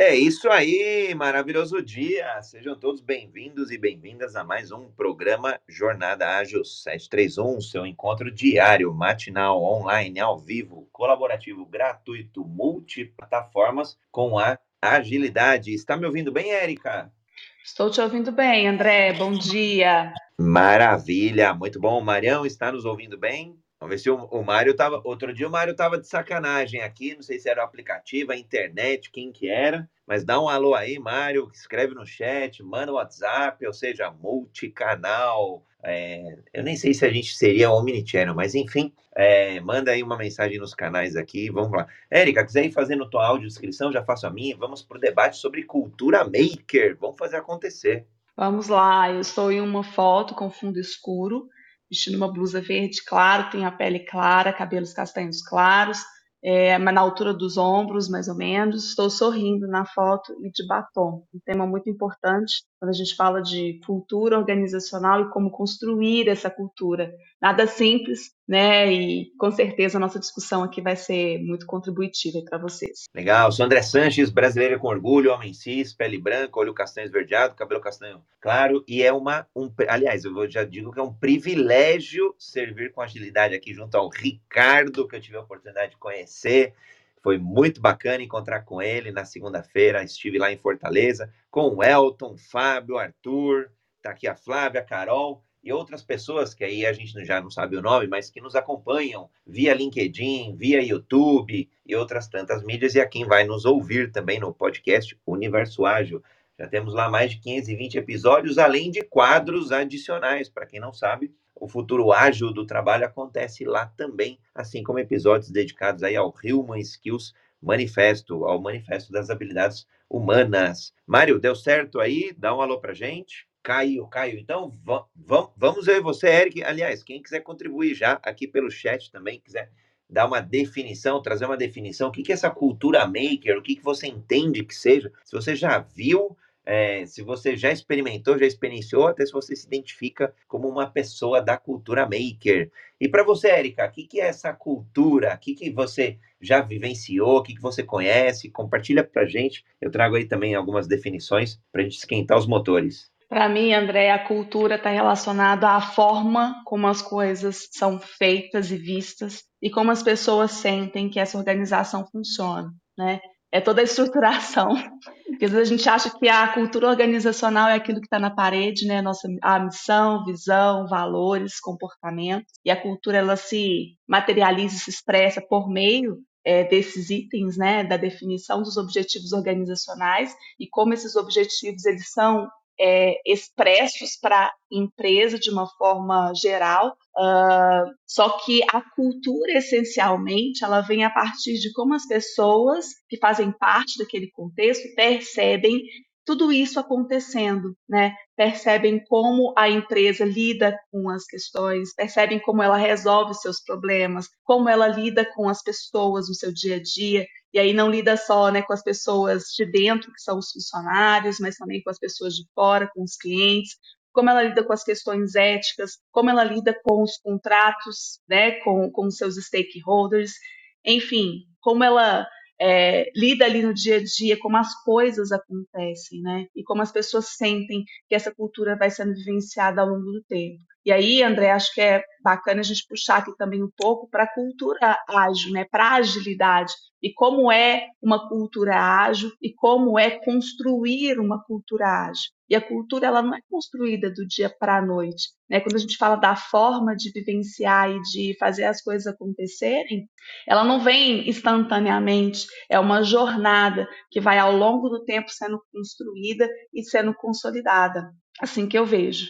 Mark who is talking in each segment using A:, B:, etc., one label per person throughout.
A: É isso aí, maravilhoso dia. Sejam todos bem-vindos e bem-vindas a mais um programa Jornada Ágil 731, seu encontro diário, matinal, online, ao vivo, colaborativo, gratuito, multiplataformas com a agilidade. Está me ouvindo bem, Érica?
B: Estou te ouvindo bem, André. Bom dia.
A: Maravilha, muito bom. Marião está nos ouvindo bem? Vamos ver se o, o Mário tava. Outro dia o Mário tava de sacanagem aqui. Não sei se era o aplicativo, a internet, quem que era. Mas dá um alô aí, Mário. Escreve no chat, manda o WhatsApp, ou seja, multicanal. É, eu nem sei se a gente seria omnichannel, mas enfim, é, manda aí uma mensagem nos canais aqui. Vamos lá. Érica, quiser ir fazendo tua audiodescrição, já faço a minha. Vamos para o debate sobre cultura maker. Vamos fazer acontecer.
B: Vamos lá. Eu estou em uma foto com fundo escuro vestindo uma blusa verde claro, tem a pele clara, cabelos castanhos claros, é, na altura dos ombros, mais ou menos. Estou sorrindo na foto e de batom. Um tema muito importante quando a gente fala de cultura organizacional e como construir essa cultura. Nada simples, né? E com certeza a nossa discussão aqui vai ser muito contributiva para vocês.
A: Legal. Sou André Sanches, brasileira com orgulho, homem cis, pele branca, olho castanho esverdeado, cabelo castanho claro. E é uma. Um, aliás, eu já digo que é um privilégio servir com agilidade aqui junto ao Ricardo, que eu tive a oportunidade de conhecer. Foi muito bacana encontrar com ele na segunda-feira. Estive lá em Fortaleza com o Elton, Fábio, Arthur, tá aqui a Flávia, a Carol e outras pessoas que aí a gente já não sabe o nome, mas que nos acompanham via LinkedIn, via YouTube e outras tantas mídias, e a quem vai nos ouvir também no podcast Universo Ágil. Já temos lá mais de 520 episódios, além de quadros adicionais. Para quem não sabe, o futuro ágil do trabalho acontece lá também, assim como episódios dedicados aí ao Human Skills Manifesto, ao Manifesto das Habilidades Humanas. Mário, deu certo aí? Dá um alô pra gente. Caio, Caio, então vamos ver você, Eric. Aliás, quem quiser contribuir já aqui pelo chat também, quiser dar uma definição, trazer uma definição, o que, que é essa cultura maker, o que, que você entende que seja, se você já viu, é, se você já experimentou, já experienciou, até se você se identifica como uma pessoa da cultura maker. E para você, Érica, o que, que é essa cultura? O que, que você já vivenciou? O que, que você conhece? Compartilha para gente. Eu trago aí também algumas definições para a gente esquentar os motores.
B: Para mim, André, a cultura está relacionada à forma como as coisas são feitas e vistas e como as pessoas sentem que essa organização funciona, né? É toda a estruturação. Porque às vezes a gente acha que a cultura organizacional é aquilo que está na parede, né? Nossa, a missão, visão, valores, comportamento. E a cultura ela se materializa, se expressa por meio é, desses itens, né? Da definição dos objetivos organizacionais e como esses objetivos eles são é, expressos para a empresa de uma forma geral, uh, só que a cultura essencialmente ela vem a partir de como as pessoas que fazem parte daquele contexto percebem tudo isso acontecendo, né? Percebem como a empresa lida com as questões, percebem como ela resolve seus problemas, como ela lida com as pessoas no seu dia a dia. E aí não lida só né, com as pessoas de dentro, que são os funcionários, mas também com as pessoas de fora, com os clientes, como ela lida com as questões éticas, como ela lida com os contratos, né, com, com seus stakeholders, enfim, como ela é, lida ali no dia a dia, como as coisas acontecem, né? E como as pessoas sentem que essa cultura vai sendo vivenciada ao longo do tempo. E aí, André, acho que é bacana a gente puxar aqui também um pouco para a cultura ágil, né? Para a agilidade e como é uma cultura ágil e como é construir uma cultura ágil. E a cultura ela não é construída do dia para a noite. Né? Quando a gente fala da forma de vivenciar e de fazer as coisas acontecerem, ela não vem instantaneamente. É uma jornada que vai ao longo do tempo sendo construída e sendo consolidada. Assim que eu vejo.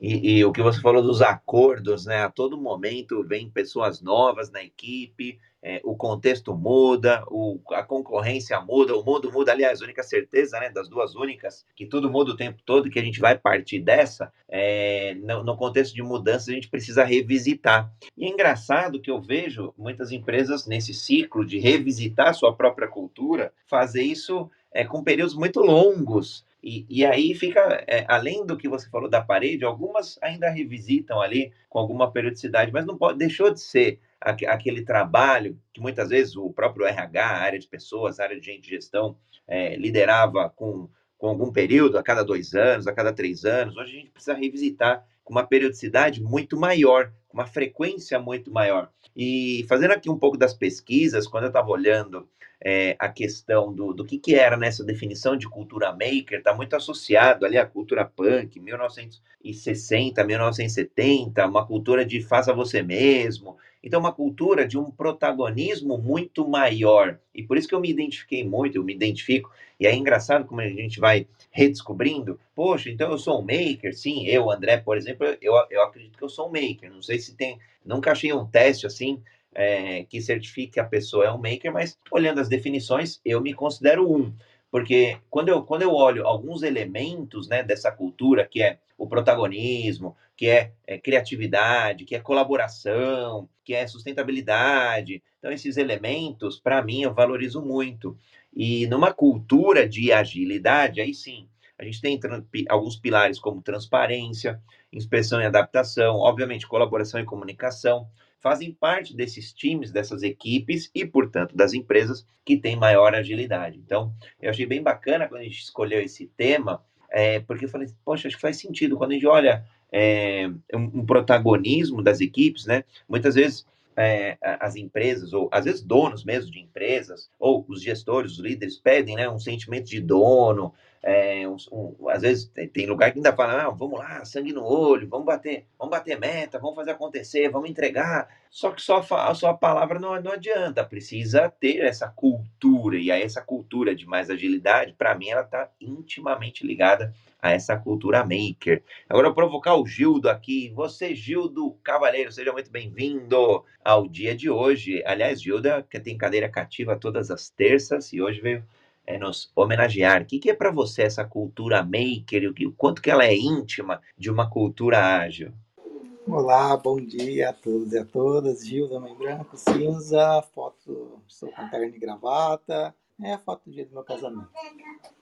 A: E, e, o que você falou dos acordos, né? A todo momento vem pessoas novas na equipe, é, o contexto muda, o, a concorrência muda, o mundo muda. Aliás, a única certeza, né, das duas únicas, que tudo muda o tempo todo, que a gente vai partir dessa, é, no, no contexto de mudança, a gente precisa revisitar. E é engraçado que eu vejo muitas empresas nesse ciclo de revisitar sua própria cultura, fazer isso é, com períodos muito longos. E, e aí fica, é, além do que você falou da parede, algumas ainda revisitam ali com alguma periodicidade, mas não pode, deixou de ser aquele trabalho que muitas vezes o próprio RH, área de pessoas, área de gente de gestão, é, liderava com, com algum período, a cada dois anos, a cada três anos. Hoje a gente precisa revisitar com uma periodicidade muito maior, com uma frequência muito maior. E fazendo aqui um pouco das pesquisas, quando eu estava olhando é, a questão do, do que, que era nessa definição de cultura maker, está muito associado ali à cultura punk, 1960, 1970, uma cultura de faça você mesmo. Então, uma cultura de um protagonismo muito maior. E por isso que eu me identifiquei muito, eu me identifico. E é engraçado como a gente vai redescobrindo. Poxa, então eu sou um maker? Sim, eu, André, por exemplo, eu, eu acredito que eu sou um maker. Não sei se tem. Nunca achei um teste assim é, que certifique que a pessoa é um maker, mas olhando as definições, eu me considero um. Porque quando eu, quando eu olho alguns elementos né, dessa cultura, que é o protagonismo, que é, é, criatividade, que é colaboração, que é sustentabilidade, então esses elementos, para mim, eu valorizo muito. E numa cultura de agilidade, aí sim, a gente tem alguns pilares como transparência, inspeção e adaptação, obviamente colaboração e comunicação, fazem parte desses times, dessas equipes e, portanto, das empresas que têm maior agilidade. Então, eu achei bem bacana quando a gente escolheu esse tema, é, porque eu falei, poxa, acho que faz sentido. Quando a gente olha é, um, um, protagonismo das equipes, né? Muitas vezes é, as empresas, ou às vezes donos mesmo de empresas, ou os gestores, os líderes pedem né, um sentimento de dono, é, um, um, às vezes tem lugar que ainda fala, ah, vamos lá, sangue no olho, vamos bater, vamos bater meta, vamos fazer acontecer, vamos entregar. Só que só a sua palavra não, não adianta, precisa ter essa cultura. E aí essa cultura de mais agilidade, para mim, ela está intimamente ligada a essa cultura maker. Agora provocar o Gildo aqui. Você, Gildo Cavaleiro, seja muito bem-vindo ao dia de hoje. Aliás, Gildo é que tem cadeira cativa todas as terças e hoje veio é, nos homenagear. O que, que é para você essa cultura maker? O, quanto que ela é íntima de uma cultura ágil?
C: Olá, bom dia a todos e a todas. Gil da Mãe Branco, cinza, foto, estou com terno e gravata. É a foto do dia do meu casamento.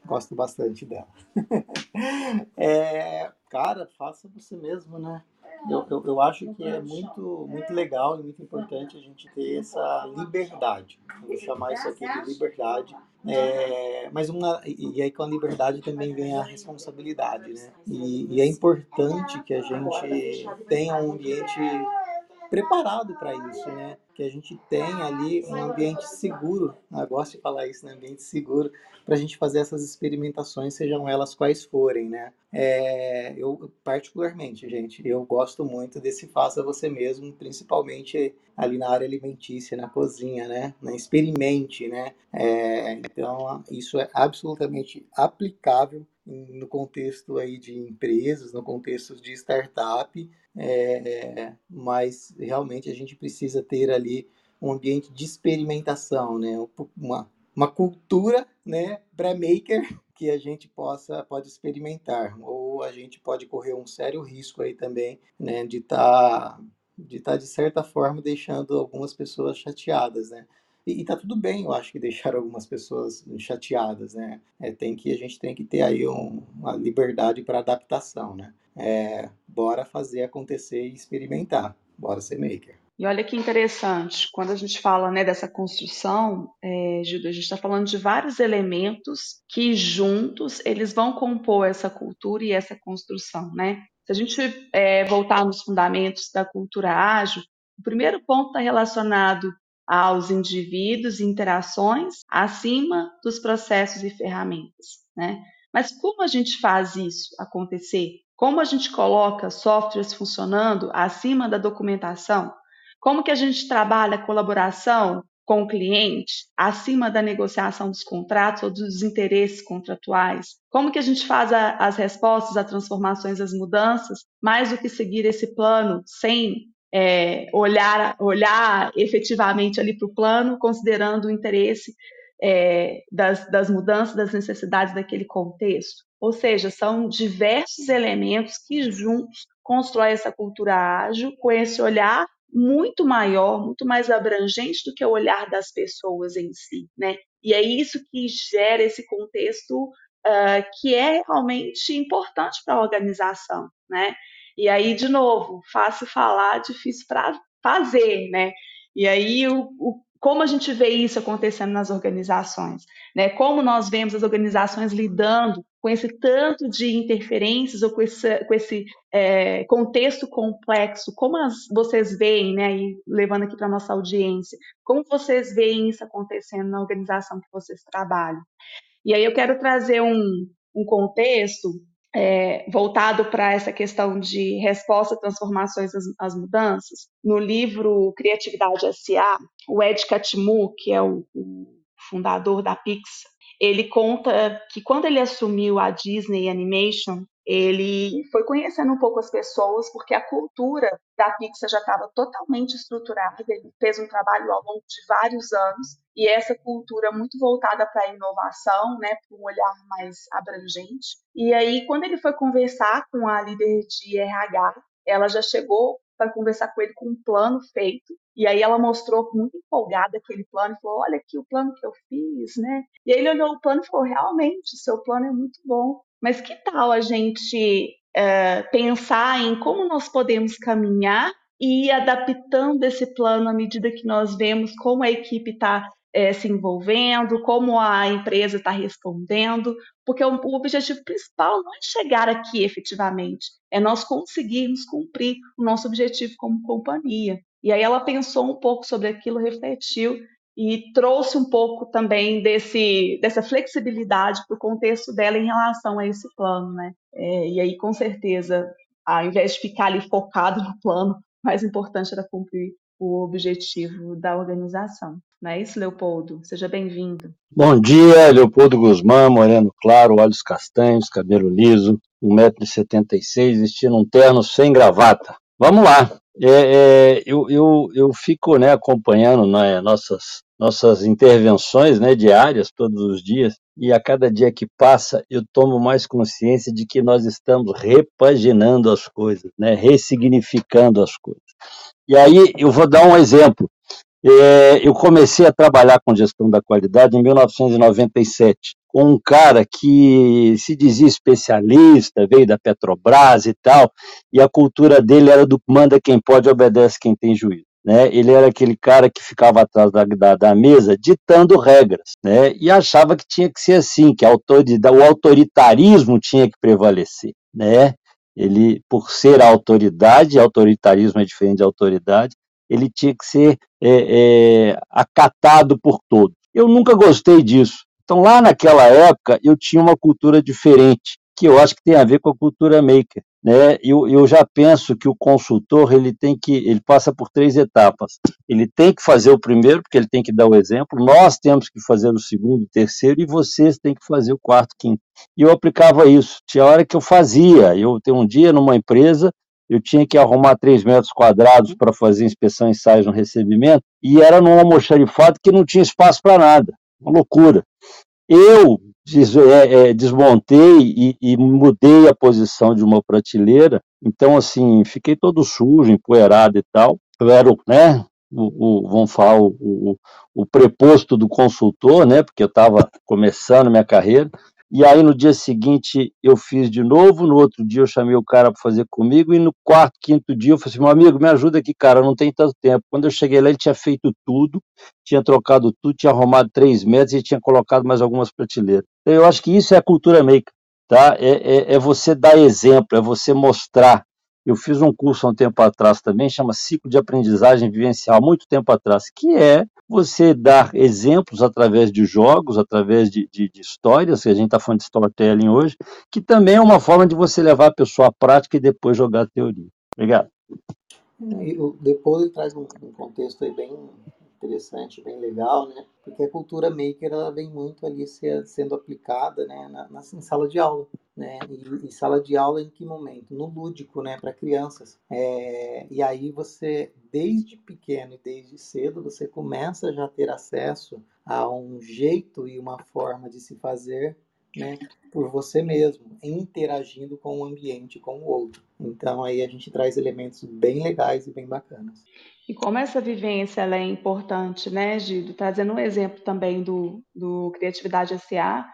C: Gosto bastante dela. é, cara, faça você mesmo, né? eu, eu, eu, acho que é muito, muito legal e muito importante a gente ter essa liberdade. vou chamar isso aqui de liberdade. É, mas uma, e aí com a liberdade também vem a responsabilidade, né? E, e é importante que a gente tenha um ambiente preparado para isso, né? Que a gente tenha ali um ambiente seguro, eu gosto de falar isso, né? ambiente seguro, para a gente fazer essas experimentações, sejam elas quais forem, né? É, eu, particularmente, gente, eu gosto muito desse faça você mesmo, principalmente ali na área alimentícia, na cozinha, né? Na experimente, né? É, então, isso é absolutamente aplicável no contexto aí de empresas, no contexto de startup, é, mas realmente a gente precisa ter ali um ambiente de experimentação, né? uma, uma cultura né, pré-maker que a gente possa pode experimentar ou a gente pode correr um sério risco aí também né, de estar tá, de tá, de certa forma deixando algumas pessoas chateadas, né? E, e tá tudo bem, eu acho que deixar algumas pessoas chateadas, né? É, tem que a gente tem que ter aí um, uma liberdade para adaptação, né? É, bora fazer acontecer e experimentar, bora ser maker.
B: E olha que interessante, quando a gente fala né, dessa construção, é, Gildo, a gente está falando de vários elementos que juntos eles vão compor essa cultura e essa construção, né? Se a gente é, voltar nos fundamentos da cultura ágil, o primeiro ponto está relacionado aos indivíduos e interações acima dos processos e ferramentas, né? Mas como a gente faz isso acontecer? Como a gente coloca softwares funcionando acima da documentação? Como que a gente trabalha a colaboração com o cliente acima da negociação dos contratos ou dos interesses contratuais? Como que a gente faz a, as respostas às transformações, às mudanças, mais do que seguir esse plano sem é, olhar, olhar efetivamente ali para o plano, considerando o interesse é, das, das mudanças, das necessidades daquele contexto. Ou seja, são diversos elementos que juntos constroem essa cultura ágil com esse olhar muito maior, muito mais abrangente do que o olhar das pessoas em si, né? E é isso que gera esse contexto uh, que é realmente importante para a organização, né? E aí, de novo, fácil falar, difícil para fazer, né? E aí, o, o, como a gente vê isso acontecendo nas organizações? Né? Como nós vemos as organizações lidando com esse tanto de interferências ou com esse, com esse é, contexto complexo? Como as, vocês veem, né, e levando aqui para nossa audiência, como vocês veem isso acontecendo na organização que vocês trabalham? E aí eu quero trazer um, um contexto é, voltado para essa questão de resposta, transformações às, às, mudanças. No livro Criatividade S.A., o Ed Catmull, que é o, o fundador da Pixar, ele conta que quando ele assumiu a Disney Animation, ele foi conhecendo um pouco as pessoas, porque a cultura da Pixar já estava totalmente estruturada, ele fez um trabalho ao longo de vários anos, e essa cultura muito voltada para a inovação, né, para um olhar mais abrangente. E aí, quando ele foi conversar com a líder de RH, ela já chegou para conversar com ele com um plano feito. E aí ela mostrou muito empolgada aquele plano e falou: Olha aqui o plano que eu fiz, né? E aí ele olhou o plano e falou: Realmente, seu plano é muito bom. Mas que tal a gente é, pensar em como nós podemos caminhar e ir adaptando esse plano à medida que nós vemos como a equipe está é, se envolvendo, como a empresa está respondendo, porque o, o, objetivo principal não é chegar aqui efetivamente, é nós conseguirmos cumprir o nosso objetivo como companhia. E aí ela pensou um pouco sobre aquilo, refletiu e trouxe um pouco também desse, dessa flexibilidade para o contexto dela em relação a esse plano, né? É, e aí, com certeza, ao invés de ficar ali focado no plano, mais importante era cumprir o objetivo da organização. Não é isso, Leopoldo? Seja bem-vindo.
D: Bom dia, Leopoldo Guzmán, moreno claro, olhos castanhos, cabelo liso, 1,76m, vestindo um terno sem gravata. Vamos lá. É, é, eu, eu, eu fico né, acompanhando né, nossas, nossas intervenções né, diárias, todos os dias, e a cada dia que passa eu tomo mais consciência de que nós estamos repaginando as coisas, né, ressignificando as coisas. E aí eu vou dar um exemplo. É, eu comecei a trabalhar com gestão da qualidade em 1997, com um cara que se dizia especialista, veio da Petrobras e tal, e a cultura dele era do manda quem pode, obedece quem tem juízo. Né? Ele era aquele cara que ficava atrás da, da, da, mesa ditando regras, né? E achava que tinha que ser assim, que o autoritarismo tinha que prevalecer, né? Ele, por ser autoridade, autoritarismo é diferente de autoridade, ele tinha que ser é, é, acatado por todos. Eu nunca gostei disso. Então, lá naquela época, eu tinha uma cultura diferente, que eu acho que tem a ver com a cultura maker né, eu, eu já penso que o consultor ele tem que ele passa por três etapas. Ele tem que fazer o primeiro, porque ele tem que dar o exemplo. Nós temos que fazer o segundo, o terceiro, e vocês têm que fazer o quarto, quinto. E eu aplicava isso. Tinha hora que eu fazia. Eu tenho um dia numa empresa, eu tinha que arrumar três metros quadrados para fazer inspeção e ensaios no recebimento, e era num almoxarifado que não tinha espaço para nada. Uma loucura. Eu des, é, é, desmontei e, e, mudei a posição de uma prateleira, então assim, fiquei todo sujo, empoeirado e tal. Eu era, né, o, o vamos falar, o, o, o preposto do consultor, né, porque eu estava começando minha carreira, e aí no dia seguinte eu fiz de novo, no outro dia eu chamei o cara para fazer comigo, e no quarto, quinto dia eu falei assim, meu amigo, me ajuda aqui, cara, não tem tanto tempo. Quando eu cheguei lá, ele tinha feito tudo, tinha trocado tudo, tinha arrumado três metros e tinha colocado mais algumas prateleiras. Então, eu acho que isso é a cultura maker, tá? É, é, é você dar exemplo, é você mostrar. Eu fiz um curso há um tempo atrás também, chama Ciclo de Aprendizagem Vivencial, muito tempo atrás, que é você dar exemplos através de jogos, através de, de, de histórias, que a gente está falando de storytelling hoje, que também é uma forma de você levar a pessoa à prática e depois jogar a teoria. Obrigado.
C: depois ele traz um, um contexto bem interessante, bem legal, né? Porque a cultura maker ela vem muito ali ser, sendo aplicada, né, na, na, em sala de aula, né? E, sala de aula em que momento? No lúdico, né, para crianças. É, e aí você, desde pequeno e desde cedo, você começa já a ter acesso a um jeito e uma forma de se fazer né, por você mesmo, interagindo com o ambiente, com o outro. Então aí a gente traz elementos bem legais e bem bacanas.
B: E como essa vivência é importante, né, Gido? Trazendo um exemplo também do, do Criatividade SA,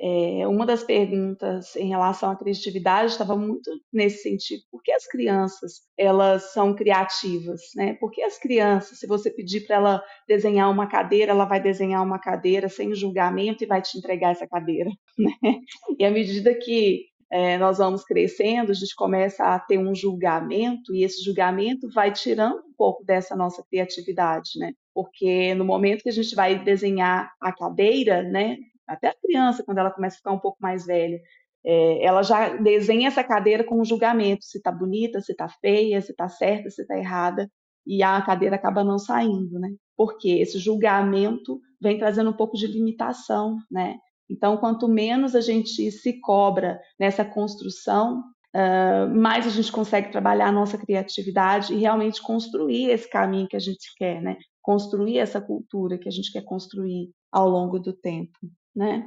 B: É, uma das perguntas em relação à criatividade estava muito nesse sentido. Por que as crianças elas são criativas? Né? Por que as crianças, se você pedir para ela desenhar uma cadeira, ela vai desenhar uma cadeira sem julgamento e vai te entregar essa cadeira? Né? E à medida que é, nós vamos crescendo, a gente começa a ter um julgamento e esse julgamento vai tirando um pouco dessa nossa criatividade, né? Porque no momento que a gente vai desenhar a cadeira, né? Até a criança, quando ela começa a ficar um pouco mais velha, é, ela já desenha essa cadeira com um julgamento, se está bonita, se está feia, se está certa, se está errada, e a cadeira acaba não saindo, né? Porque esse julgamento vem trazendo um pouco de limitação, né? Então, quanto menos a gente se cobra nessa construção, uh, mais a gente consegue trabalhar a nossa criatividade e realmente construir esse caminho que a gente quer, né? Construir essa cultura que a gente quer construir ao longo do tempo, né?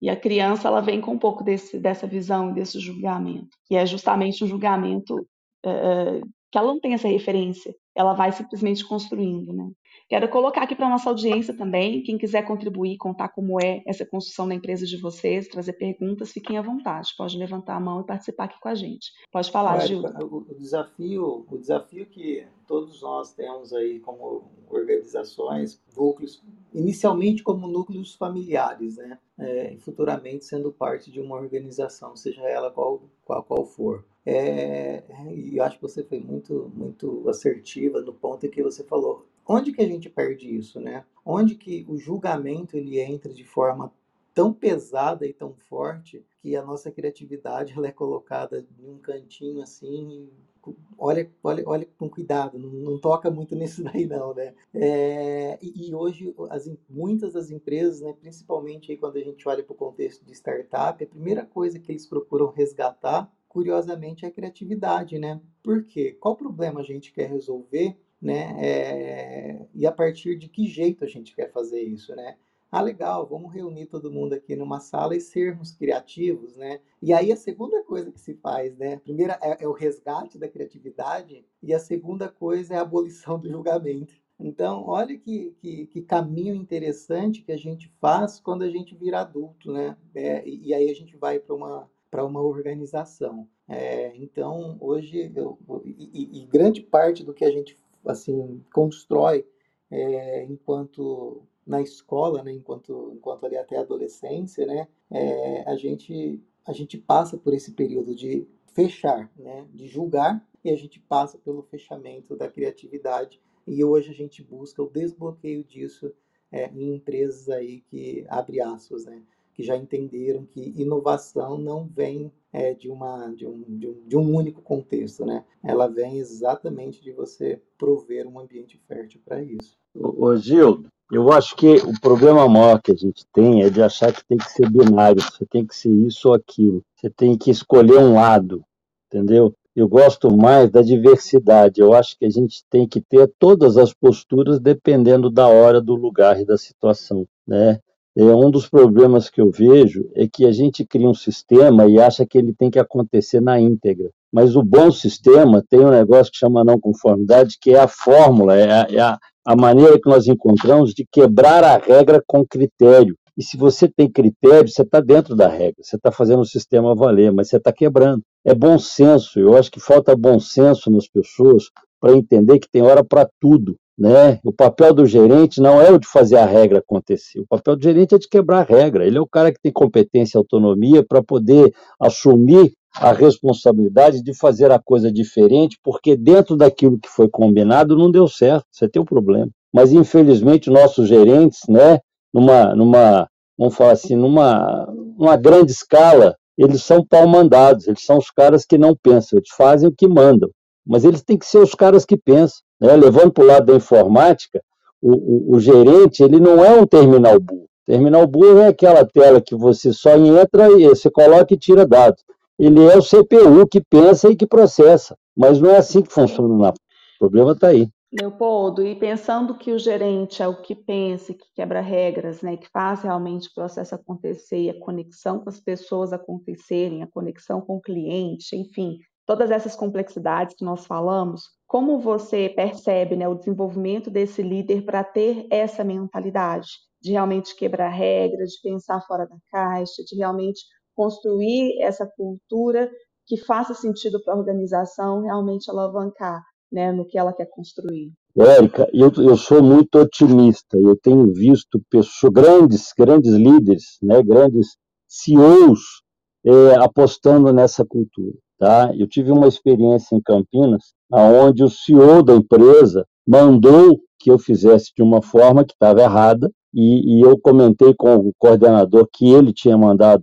B: E a criança ela vem com um pouco desse, dessa visão, desse julgamento, que é justamente um julgamento uh, que ela não tem essa referência, ela vai simplesmente construindo, né? Quero colocar aqui para a nossa audiência também, quem quiser contribuir, contar como é essa construção da empresa de vocês, trazer perguntas, fiquem à vontade. Pode levantar a mão e participar aqui com a gente. Pode falar, Gil.
C: O desafio, o desafio que todos nós temos aí como organizações, núcleos, inicialmente como núcleos familiares, né? É, futuramente sendo parte de uma organização, seja ela qual, qual, qual for. É, e eu acho que você foi muito, muito assertiva no ponto em que você falou Onde que a gente perde isso, né? Onde que o julgamento ele entra de forma tão pesada e tão forte que a nossa criatividade ela é colocada em um cantinho assim olha, olha, olha com cuidado, não, não, toca muito nisso daí não, né? É, e, e, hoje as, muitas das empresas, né, principalmente aí quando a gente olha para o contexto de startup, a primeira coisa que eles procuram resgatar, curiosamente, é a criatividade, né? Por quê? Qual problema a gente quer resolver né? É, e a partir de que jeito a gente quer fazer isso, né? Ah, legal, vamos reunir todo mundo aqui numa sala e sermos criativos, né? E aí a segunda coisa que se faz, né? A primeira é, é o resgate da criatividade e a segunda coisa é a abolição do julgamento. Então, olha que, que, que, caminho interessante que a gente faz quando a gente vira adulto, né? É, e, e, aí a gente vai para uma, para uma organização. É, então, hoje, eu, e, e, grande parte do que a gente assim constrói é, enquanto na escola, né, enquanto enquanto ali até a adolescência, né, é, a gente a gente passa por esse período de fechar, né, de julgar e a gente passa pelo fechamento da criatividade e hoje a gente busca o desbloqueio disso é, em empresas aí que abre aspas, né, que já entenderam que inovação não vem é, de, uma, de, um, de, um, de um único contexto, né? Ela vem exatamente de você prover um ambiente fértil para isso.
D: Ô, Gildo, eu acho que o problema maior que a gente tem é de achar que tem que ser binário, você tem que ser isso ou aquilo, você tem que escolher um lado, entendeu? Eu gosto mais da diversidade. Eu acho que a gente tem que ter todas as posturas dependendo da hora, do lugar e da situação, né? É, um dos problemas que eu vejo é que a gente cria um sistema e acha que ele tem que acontecer na íntegra. Mas o bom sistema tem um negócio que chama não conformidade, que é a fórmula, é a, é a, maneira que nós encontramos de quebrar a regra com critério. E se você tem critério, você está dentro da regra, você está fazendo o sistema valer, mas você está quebrando. É bom senso, eu acho que falta bom senso nas pessoas para entender que tem hora para tudo. Né? O papel do gerente não é o de fazer a regra acontecer. O papel do gerente é de quebrar a regra. Ele é o cara que tem competência e autonomia para poder assumir a responsabilidade de fazer a coisa diferente, porque dentro daquilo que foi combinado não deu certo. Você tem um problema. Mas infelizmente nossos gerentes, né, numa, numa, vamos falar assim, numa, numa grande escala, eles são pau mandados. Eles são os caras que não pensam. Eles fazem o que mandam. Mas eles têm que ser os caras que pensam. Né? Levando para o lado da informática, o, o, o, gerente ele não é um terminal burro. Terminal burro é aquela tela que você só entra e você coloca e tira dados. Ele é o CPU que pensa e que processa, mas não é assim que funciona. O problema está aí.
B: Leopoldo, e pensando que o gerente é o que pensa, que quebra regras, né, que faz realmente o processo acontecer a conexão com as pessoas acontecerem, a conexão com o cliente, enfim, todas essas complexidades que nós falamos, como você percebe né, o desenvolvimento desse líder para ter essa mentalidade? de realmente quebrar regras, de pensar fora da caixa, de realmente construir essa cultura que faça sentido para a organização realmente alavancar né, no que ela quer construir.
D: Érica, eu, eu sou muito otimista. Eu tenho visto pessoas, grandes, grandes líderes, né, grandes CEOs é, apostando nessa cultura. Tá? Eu tive uma experiência em Campinas, onde o CEO da empresa mandou que eu fizesse de uma forma que estava errada, e, e, eu comentei com o coordenador que ele tinha mandado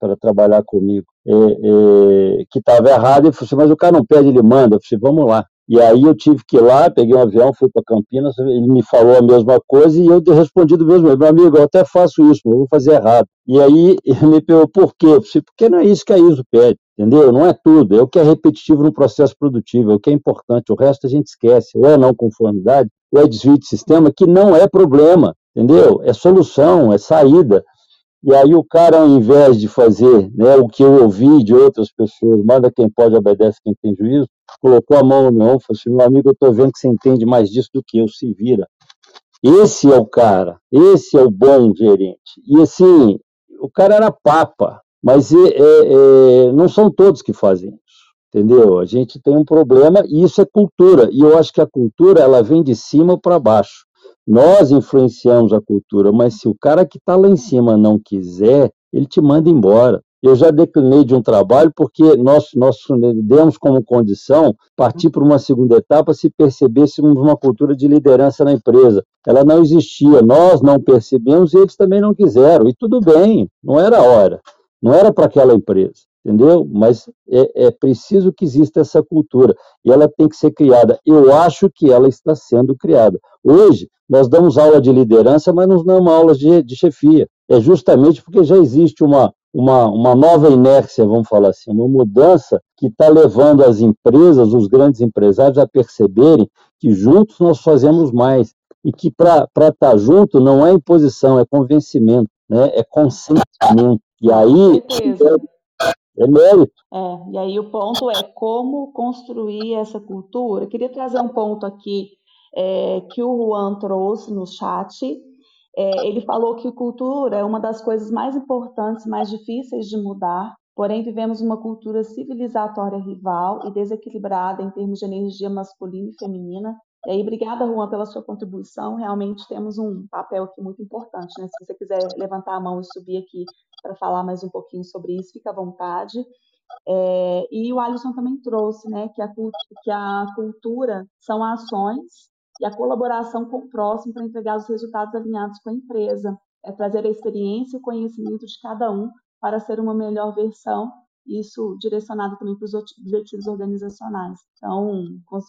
D: para trabalhar comigo, é, é, que estava errado, ele falou assim, mas o cara não pede, ele manda. Eu falei, vamos lá. E aí eu tive que ir lá, peguei um avião, fui para Campinas, ele me falou a mesma coisa e eu respondi do mesmo, meu amigo, eu até faço isso, mas eu vou fazer errado. E aí ele me perguntou, por quê? Eu falei, porque não é isso que a ISO pede, entendeu? Não é tudo, é o que é repetitivo no processo produtivo, é o que é importante, o resto a gente esquece, ou é não conformidade, ou é desvio de sistema, que não é problema, entendeu? É solução, é saída. E aí o cara, ao invés de fazer né, o que eu ouvi de outras pessoas, manda quem pode, obedece quem tem juízo, colocou a mão no meu ombro e falou assim, meu amigo, eu estou vendo que você entende mais disso do que eu, se vira. Esse é o cara, esse é o bom gerente. E assim, o cara era papa, mas é, é, não são todos que fazem isso, entendeu? A gente tem um problema e isso é cultura. E eu acho que a cultura ela vem de cima para baixo. Nós influenciamos a cultura, mas se o cara que está lá em cima não quiser, ele te manda embora. Eu já declinei de um trabalho porque nós, nós demos como condição partir para uma segunda etapa se percebêssemos uma cultura de liderança na empresa. Ela não existia, nós não percebemos e eles também não quiseram. E tudo bem, não era hora, não era para aquela empresa entendeu? Mas é, é, preciso que exista essa cultura e ela tem que ser criada. Eu acho que ela está sendo criada. Hoje, nós damos aula de liderança, mas não damos aulas de, de chefia. É justamente porque já existe uma, uma, uma nova inércia, vamos falar assim, uma mudança que está levando as empresas, os grandes empresários, a perceberem que juntos nós fazemos mais. E que para estar junto não é imposição, é convencimento, né? é consentimento. E aí, é mérito.
B: É, e aí o ponto é como construir essa cultura. Eu queria trazer um ponto aqui é, que o Juan trouxe no chat. É, ele falou que cultura é uma das coisas mais importantes, mais difíceis de mudar, porém vivemos uma cultura civilizatória rival e desequilibrada em termos de energia masculina e feminina. E aí, obrigada, Juan, pela sua contribuição. Realmente temos um papel aqui muito importante. Né? Se você quiser levantar a mão e subir aqui para falar mais um pouquinho sobre isso, fica à vontade. É, e o Alisson também trouxe né, que, a, que a cultura são ações e a colaboração com o próximo para entregar os resultados alinhados com a empresa. É trazer a experiência e o conhecimento de cada um para ser uma melhor versão, isso direcionado também para os objetivos organizacionais. Então,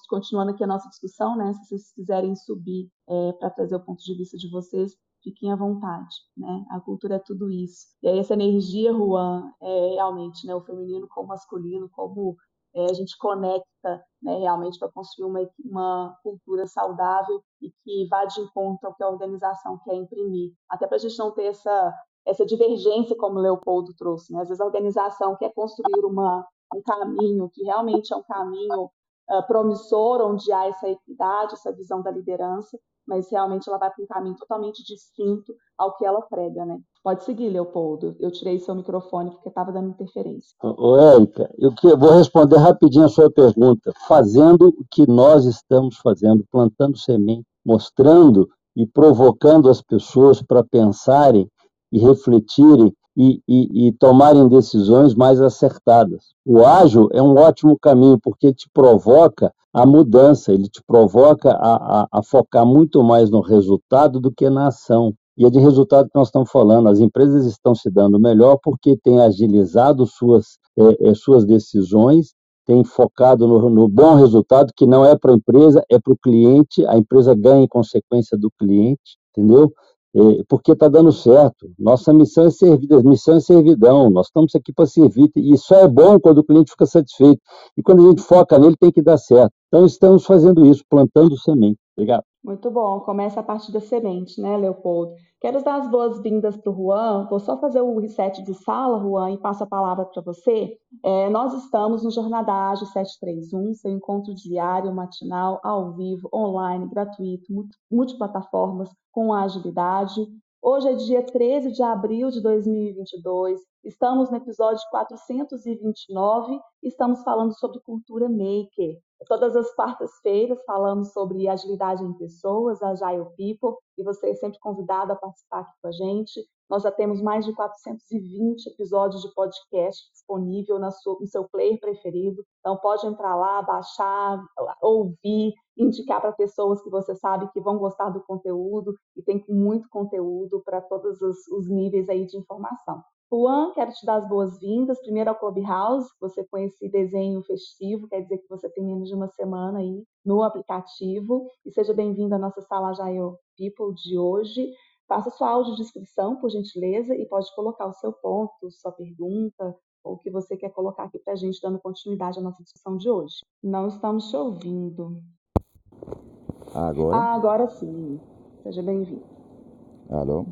B: continuando aqui a nossa discussão, né, se vocês quiserem subir é, para trazer o ponto de vista de vocês, fiquem à vontade, né? A cultura é tudo isso. E aí essa energia, Juan, é realmente, né, o feminino com o masculino, como é, a gente conecta né, realmente para construir uma, uma cultura saudável e que vá de encontro ao que a organização quer imprimir. Até para a gente não ter essa, essa divergência, como Leopoldo trouxe. Né? Às vezes a organização quer construir uma, um caminho que realmente é um caminho uh, promissor, onde há essa equidade, essa visão da liderança, mas realmente ela vai para um caminho totalmente distinto ao que ela prega, né? Pode seguir, Leopoldo. Eu tirei seu microfone porque estava dando interferência.
D: Ô, Érica, eu vou responder rapidinho a sua pergunta. Fazendo o que nós estamos fazendo, plantando semente, mostrando e provocando as pessoas para pensarem e refletirem e, e, e, tomarem decisões mais acertadas. O ágil é um ótimo caminho porque te provoca a mudança, ele te provoca a, a, a, focar muito mais no resultado do que na ação. E é de resultado que nós estamos falando. As empresas estão se dando melhor porque têm agilizado suas, é, é, suas decisões, têm focado no, no bom resultado, que não é para a empresa, é para o cliente, a empresa ganha em consequência do cliente, entendeu? Porque está dando certo. Nossa missão é servir, missão é servidão, nós estamos aqui para servir, e só é bom quando o cliente fica satisfeito. E quando a gente foca nele, tem que dar certo. Então, estamos fazendo isso, plantando semente.
B: Muito bom. Começa a partir da semente, né, Leopoldo? Quero dar as boas-vindas para o Juan. Vou só fazer o reset de sala, Juan, e passo a palavra para você. É, nós estamos no Jornada Ágil 731, seu encontro diário, matinal, ao vivo, online, gratuito, multiplataformas, com agilidade. Hoje é dia 13 de abril de 2022, estamos no episódio 429 e estamos falando sobre cultura maker. Todas as quartas-feiras falamos sobre agilidade em pessoas, Agile People, e você é sempre convidado a participar aqui com a gente. Nós já temos mais de 420 episódios de podcast disponível no seu player preferido. Então pode entrar lá, baixar, ouvir, indicar para pessoas que você sabe que vão gostar do conteúdo e tem muito conteúdo para todos os, os níveis aí de informação. Juan, quero te dar as boas-vindas. Primeiro ao Clubhouse, você esse desenho festivo, quer dizer que você tem menos de uma semana aí no aplicativo. E seja bem-vindo à nossa sala Jaio People de hoje. Faça sua audiodescrição, por gentileza, e pode colocar o seu ponto, sua pergunta, ou o que você quer colocar aqui para a gente, dando continuidade à nossa discussão de hoje. Não estamos te ouvindo.
E: Agora?
B: Ah, agora sim. Seja bem-vindo.
E: Alô?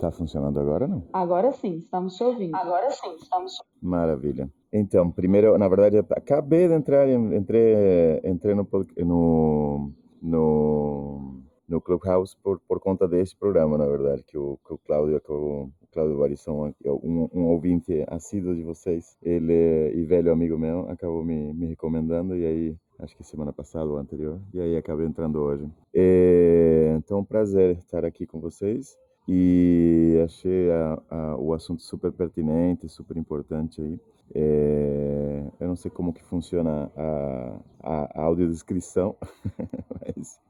E: Tá funcionando agora não?
B: Agora sim, estamos te ouvindo.
E: Agora sim, estamos Maravilha. Então, primeiro, na verdade, acabei de entrar, entrei, entrei no, no, no, no Clubhouse por, por conta desse programa, na verdade, que o, que o Cláudio, que o, Cláudio Varição, um, um ouvinte assíduo de vocês, ele e velho amigo meu, acabou me, me recomendando e aí acho que semana passada ou anterior, e aí acabei entrando hoje. E, então, prazer estar aqui com vocês e achei a, a, o assunto super pertinente, super importante aí. É, eu não sei como que funciona a, a, a audiodescrição, mas...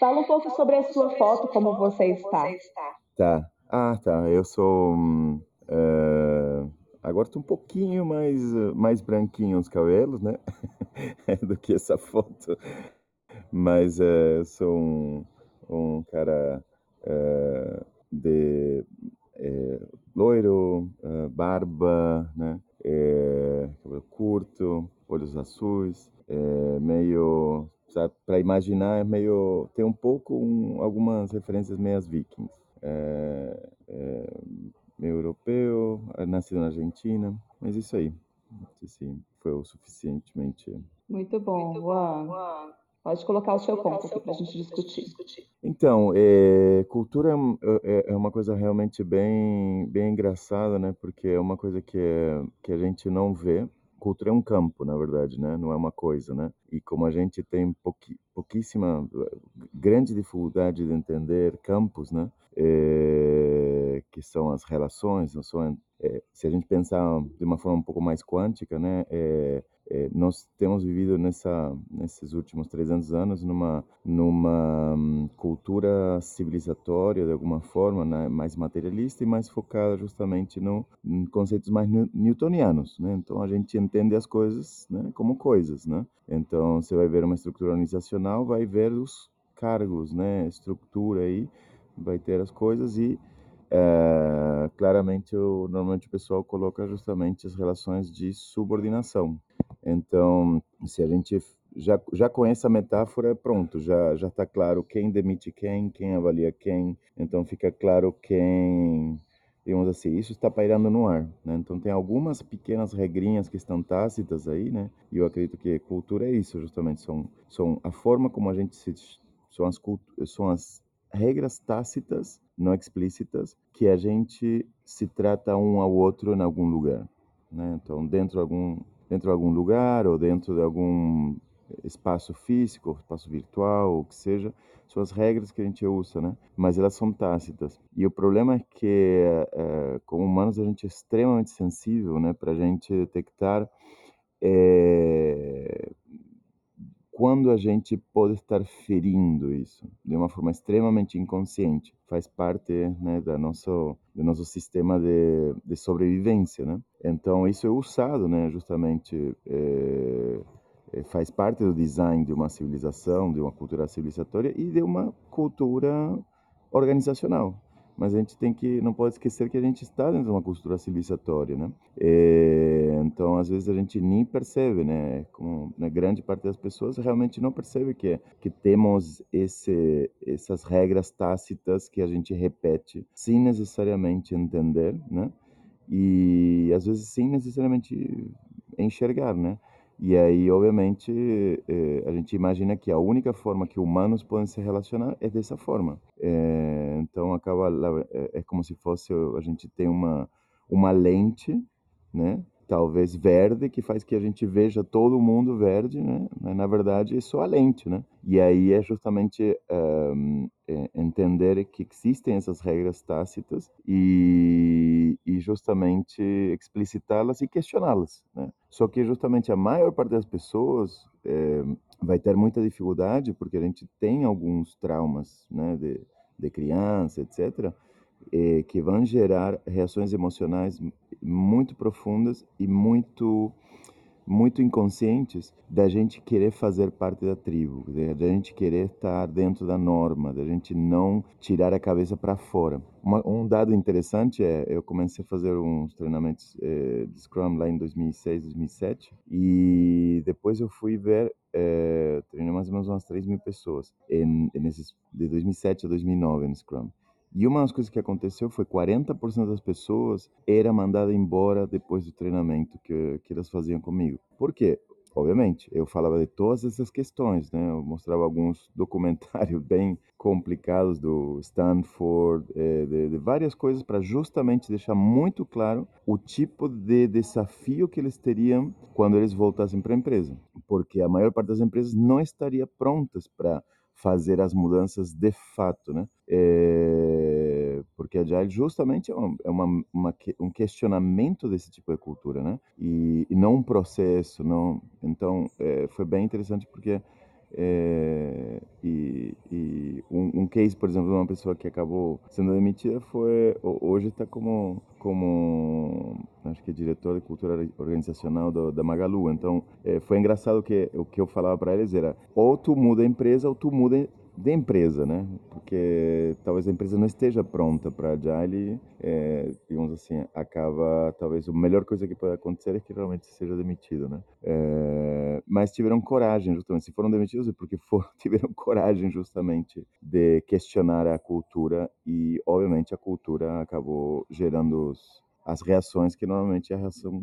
B: Fala um pouco sobre a sua foto, como você está.
E: Tá. Ah, tá. Eu sou... Uh, agora estou um pouquinho mais, mais branquinho os cabelos, né? Do que essa foto. Mas uh, eu sou um, um cara uh, de uh, loiro, uh, barba, né? cabelo curto, olhos azuis, meio, para imaginar, é meio tem um pouco um, algumas referências meias vikings, meio europeu, nascido na Argentina, mas isso aí, não sei se foi o suficientemente.
B: Muito bom, Muito bom. Uau. Pode colocar o seu ponto aqui para a gente discutir.
E: Então, é, cultura é, é, é, uma coisa realmente bem, bem engraçada, né? Porque é uma coisa que, é, que a gente não vê. Cultura é um campo, na verdade, né? Não é uma coisa, né? E como a gente tem pouqui, pouquíssima, grande dificuldade de entender campos, né? É, que são as relações, não são, é, se a gente pensar de uma forma um pouco mais quântica, né? É, é, nós temos vivido nessa, nesses últimos 300 anos numa, numa um, cultura civilizatória, de alguma forma, né, mais materialista e mais focada justamente no, em conceitos mais newtonianos. Né? Então, a gente entende as coisas né, como coisas. Né? Então, você vai ver uma estrutura organizacional, vai ver os cargos, né, estrutura aí, vai ter as coisas e é, claramente, o, normalmente o pessoal coloca justamente as relações de subordinação. Então, se a gente já, já conhece a metáfora, pronto, já já está claro quem demite quem, quem avalia quem. Então, fica claro quem, digamos assim, isso está pairando no ar. Né? Então, tem algumas pequenas regrinhas que estão tácitas aí, né? E eu acredito que cultura é isso, justamente. São, são a forma como a gente se. São as, são as regras tácitas, não explícitas, que a gente se trata um ao outro em algum lugar. Né? Então, dentro de algum dentro de algum lugar ou dentro de algum espaço físico, espaço virtual, o que seja, são as regras que a gente usa, né? Mas elas são tácitas. E o problema é que, é, como humanos, a gente é extremamente sensível, né? Para a gente detectar é, quando a gente pode estar ferindo isso de uma forma extremamente inconsciente. Faz parte né, da nosso, do nosso sistema de, de sobrevivência. Né? Então, isso é usado né, justamente, é, faz parte do design de uma civilização, de uma cultura civilizatória e de uma cultura organizacional. Mas a gente tem que não pode esquecer que a gente está dentro de uma cultura civilizatória, né? É, então, às vezes a gente nem percebe, né? Como né, grande parte das pessoas realmente não percebe que que temos esse essas regras tácitas que a gente repete sem necessariamente entender, né? E às vezes sem necessariamente enxergar, né? E aí, obviamente, eh, a gente imagina que a única forma que humanos podem se relacionar é dessa forma. Eh, então, acaba é, é como se fosse a gente tem uma uma lente, né? Talvez verde que faz que a gente veja todo mundo verde, né? Mas, na verdade é só a lente, né? E aí é justamente um, é entender que existem essas regras tácitas e, e justamente explicitá-las e questioná-las, né? Só que justamente a maior parte das pessoas é, vai ter muita dificuldade porque a gente tem alguns traumas, né? De, de criança, etc., eh, que vão gerar reações emocionais muito profundas e muito muito inconscientes da gente querer fazer parte da tribo, da gente querer estar dentro da norma, da gente não tirar a cabeça para fora. Uma, um dado interessante é, eu comecei a fazer uns treinamentos eh, de Scrum lá em 2006, 2007, e depois eu fui ver, eh, treinei mais ou menos umas 3 mil pessoas em, nesses, de 2007 a 2009 no Scrum. E uma das coisas que aconteceu foi 40% das pessoas era mandada embora depois do treinamento que, que elas faziam comigo. Por quê? Obviamente, eu falava de todas essas questões, né? Eu mostrava alguns documentários bem complicados do Stanford, eh, de, de várias coisas para justamente deixar muito claro o tipo de desafio que eles teriam quando eles voltassem para a empresa, porque a maior parte das empresas não estaria prontas para fazer as mudanças de fato, né? É, porque Agile justamente é, uma, é uma, uma, um questionamento desse tipo de cultura, né? E, e não um processo, não. Então é, foi bem interessante porque é, e, e um, um, case, por exemplo, de uma pessoa que acabou sendo demitida foi hoje está como como acho que é diretor de cultura organizacional do, da Magalu. Então é, foi engraçado que o que eu falava para eles era ou tu muda a empresa ou tu muda de empresa, né? Porque talvez a empresa não esteja pronta para Agile, é, digamos assim, acaba, talvez a melhor coisa que pode acontecer é que realmente seja demitido, né? É, mas tiveram coragem, justamente, se foram demitidos é porque tiveram coragem, justamente, de questionar a cultura e, obviamente, a cultura acabou gerando os, as reações que normalmente a reação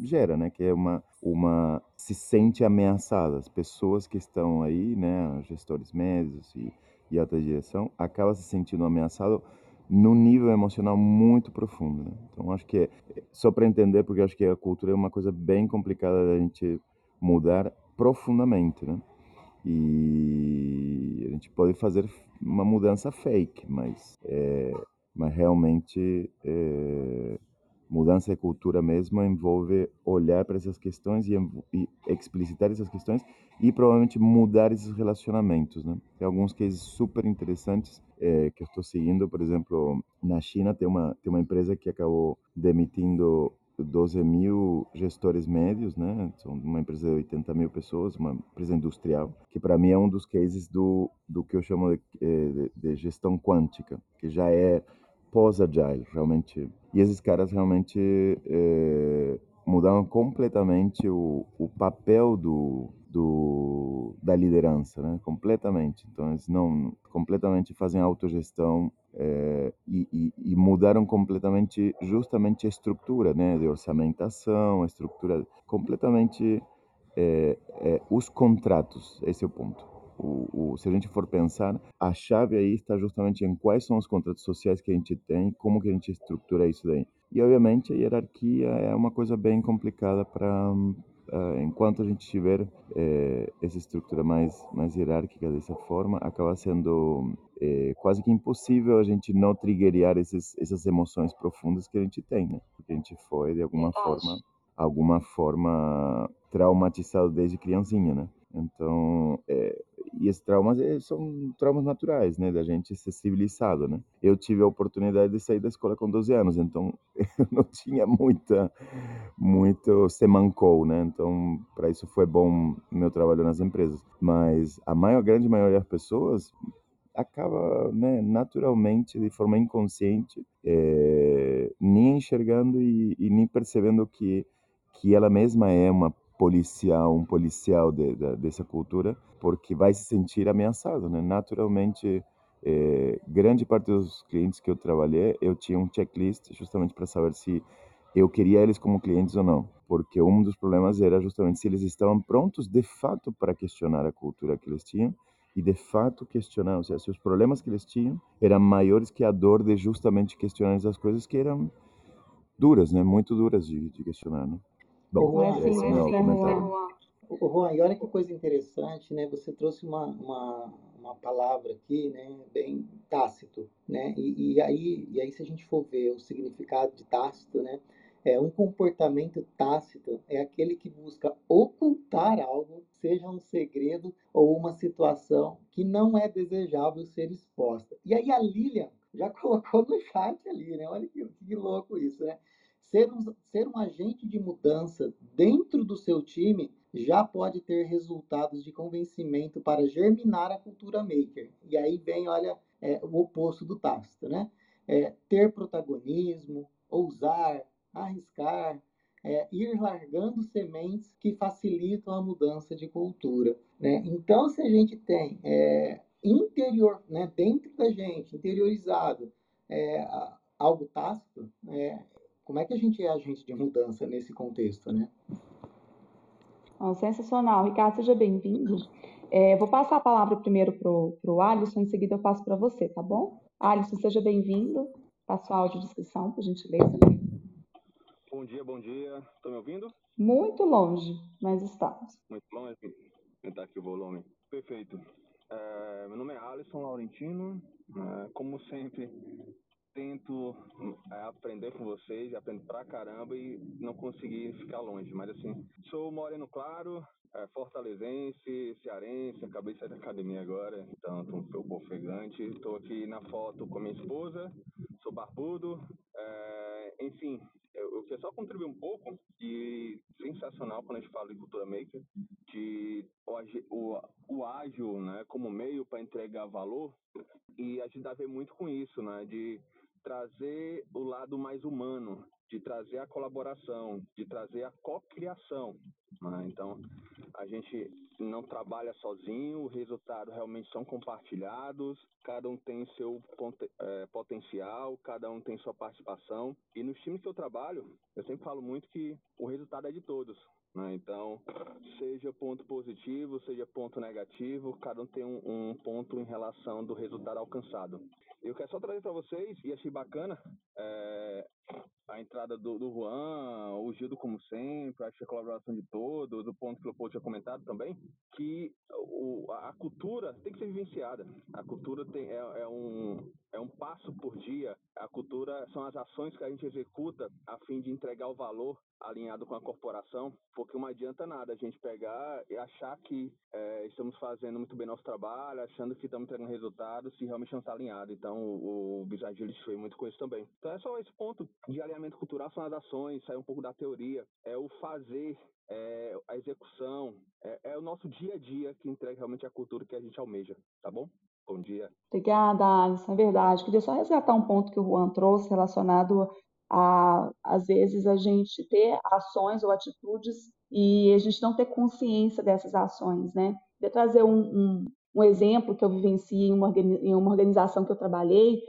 E: gera, né? Que é uma, uma se sente ameaçada. As pessoas que estão aí, né, gestores médios e, e alta direção, acaba se sentindo ameaçado num nível emocional muito profundo. Né? Então acho que é, só para entender, porque acho que a cultura é uma coisa bem complicada da gente mudar profundamente, né? E a gente pode fazer uma mudança fake, mas é, mas realmente é, mudança de cultura mesmo envolve olhar para essas questões e, e, explicitar essas questões e provavelmente mudar esses relacionamentos, né? Tem alguns cases super interessantes é, que eu estou seguindo, por exemplo, na China tem uma tem uma empresa que acabou demitindo 12 mil gestores médios, né? São uma empresa de 80 mil pessoas, uma empresa industrial, que para mim é um dos cases do, do que eu chamo de, eh, de, de gestão quântica, que já é pós-agile, realmente. E esses caras realmente é, mudaram completamente o, o papel do, do, da liderança, né? Completamente. Então, eles não completamente fazem autogestão é, e, e, e, mudaram completamente justamente a estrutura, né? De orçamentação, a estrutura completamente é, é, os contratos. Esse é o ponto o, o, se a gente for pensar, a chave aí está justamente em quais são os contratos sociais que a gente tem, como que a gente estrutura isso daí. E obviamente a hierarquia é uma coisa bem complicada para eh, enquanto a gente tiver uh, essa estrutura mais mais hierárquica dessa forma, acaba sendo uh, quase que impossível a gente não triggerar esses, essas emoções profundas que a gente tem, né? Porque a gente foi de alguma forma alguma forma traumatizado desde criancinha, né? Então, é, e esses traumas são traumas naturais, né, da gente ser civilizado, né? Eu tive a oportunidade de sair da escola com 12 anos, então eu não tinha muita, muito semancou, né? Então, para isso foi bom meu trabalho nas empresas. Mas a maior, grande maioria das pessoas acaba né, naturalmente, de forma inconsciente, é, nem enxergando e, e, nem percebendo que, que ela mesma é uma policial, um policial de, de, dessa cultura, porque vai se sentir ameaçado, né? Naturalmente, é, grande parte dos clientes que eu trabalhei, eu tinha um checklist justamente para saber se eu queria eles como clientes ou não, porque um dos problemas era justamente se eles estavam prontos de fato para questionar a cultura que eles tinham e de fato questionar, ou seja, se os problemas que eles tinham eram maiores que a dor de justamente questionar essas coisas que eram duras, né, muito duras de, de questionar, né?
C: Bom, é esse é o meu comentário. O Juan, e olha que coisa interessante, né? Você trouxe uma, uma, uma palavra aqui, né? Bem tácito, né? E, e, aí, e aí, se a gente for ver o significado de tácito, né? É, um comportamento tácito é aquele que busca ocultar algo, seja um segredo ou uma situação que não é desejável ser exposta. E aí a Lilian já colocou no chat ali, né? Olha que, que louco isso, né? Ser um, ser um agente de mudança dentro do seu time já pode ter resultados de convencimento para germinar a cultura maker. E aí vem, olha, é, o oposto do tácito, né? É, ter protagonismo, ousar, arriscar, é, ir largando sementes que facilitam a mudança de cultura. Né? Então, se a gente tem é, interior, né, dentro da gente, interiorizado, é, algo tácito, é, como é que a gente é agente de mudança nesse contexto, né?
B: Oh, sensacional. Ricardo, seja bem-vindo. É, vou passar a palavra primeiro para o Alisson, em seguida eu passo para você, tá bom? Alisson, seja bem-vindo. Passo a audiodescrição, por gentileza.
F: Bom dia, bom dia. Estão me ouvindo?
B: Muito longe, mas estamos.
F: Muito longe? Aumentar aqui o volume. Perfeito. É, meu nome é Alisson Laurentino. É, como sempre, tento é, aprender com vocês, aprendo pra caramba e não consegui ficar longe. Mas assim, sou moreno claro, é, fortalezense, cearense, acabei de sair da academia agora, então estou um pouco ofegante. Estou aqui na foto com minha esposa, sou barbudo, é, enfim, eu, eu queria só contribuir um pouco e sensacional quando a gente fala de cultura maker, que o, o, o ágil, né, como meio para entregar valor, e a gente dá a ver muito com isso, né, de trazer o lado mais humano, de trazer a colaboração, de trazer a cocriação. Né? Então, a gente não trabalha sozinho, o resultado realmente são compartilhados, cada um tem seu é, potencial, cada um tem sua participação. E nos times que eu trabalho, eu sempre falo muito que o resultado é de todos. Né? Então, seja ponto positivo, seja ponto negativo, cada um tem um, um ponto em relação do resultado alcançado. Eu quero só trazer para vocês, e achei bacana, é, a entrada do, do Juan, o Gildo como sempre, acho que a colaboração de todos, o ponto que o Paul tinha comentado também, que o, a cultura tem que ser vivenciada. A cultura tem, é, é, um, é um passo por dia. A cultura são as ações que a gente executa a fim de entregar o valor alinhado com a corporação, porque não adianta nada a gente pegar e achar que é, estamos fazendo muito bem nosso trabalho, achando que estamos tendo resultados, se realmente não está alinhado. Então, o, o Business Agility foi muito com isso também. Então, é só esse ponto de alinhamento cultural são as ações, sair um pouco da teoria, é o fazer, é a execução, é, é o nosso dia a dia que entrega realmente a cultura que a gente almeja, tá bom? Bom dia.
B: Obrigada, Alisson, é verdade. Queria só resgatar um ponto que o Juan trouxe relacionado a, às vezes, a gente ter ações ou atitudes e a gente não ter consciência dessas ações, né? Queria trazer um, um, um exemplo que eu vivenciei em uma, em uma organização que eu trabalhei.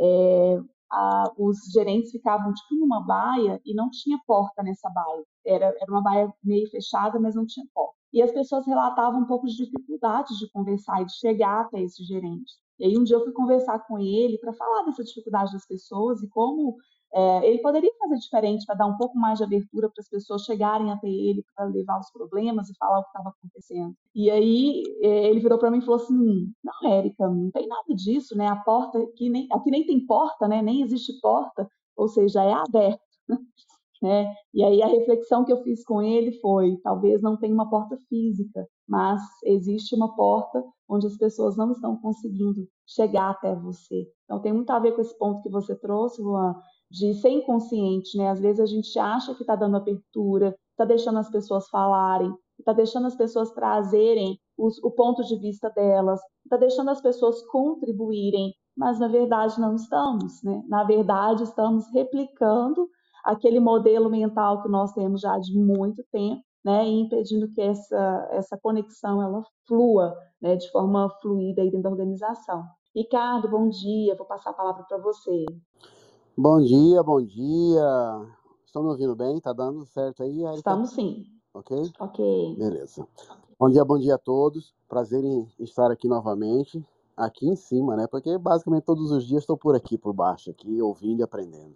B: É, a, os gerentes ficavam tipo numa baia e não tinha porta nessa baia. Era, era uma baia meio fechada, mas não tinha porta. E as pessoas relatavam um pouco de dificuldades de conversar e de chegar até esse gerente. E aí um dia eu fui conversar com ele para falar dessa dificuldade das pessoas e como é, ele poderia fazer diferente para dar um pouco mais de abertura para as pessoas chegarem até ele para levar os problemas e falar o que estava acontecendo. E aí é, ele virou para mim e falou assim: "Não, Érica, não tem nada disso, né? A porta aqui nem aqui nem tem porta, né? Nem existe porta, ou seja, é aberto." Né? E aí a reflexão que eu fiz com ele foi: talvez não tenha uma porta física, mas existe uma porta onde as pessoas não estão conseguindo chegar até você. Então tem muito a ver com esse ponto que você trouxe, Luan, de ser inconsciente, né? Às vezes a gente acha que está dando abertura, está deixando as pessoas falarem, está deixando as pessoas trazerem os, o ponto de vista delas, está deixando as pessoas contribuírem, mas na verdade não estamos, né? Na verdade, estamos replicando aquele modelo mental que nós temos já de muito tempo, né, e impedindo que essa, essa conexão ela flua né, de forma fluida dentro da organização. Ricardo, bom dia, vou passar a palavra para você.
G: Bom dia, bom dia. Estão me ouvindo bem? Tá dando certo aí, Erika?
B: Estamos sim.
G: Ok?
B: Ok.
G: Beleza. Bom dia, bom dia a todos. Prazer em estar aqui novamente, aqui em cima, né? Porque basicamente todos os dias estou por aqui, por baixo, aqui, ouvindo e aprendendo.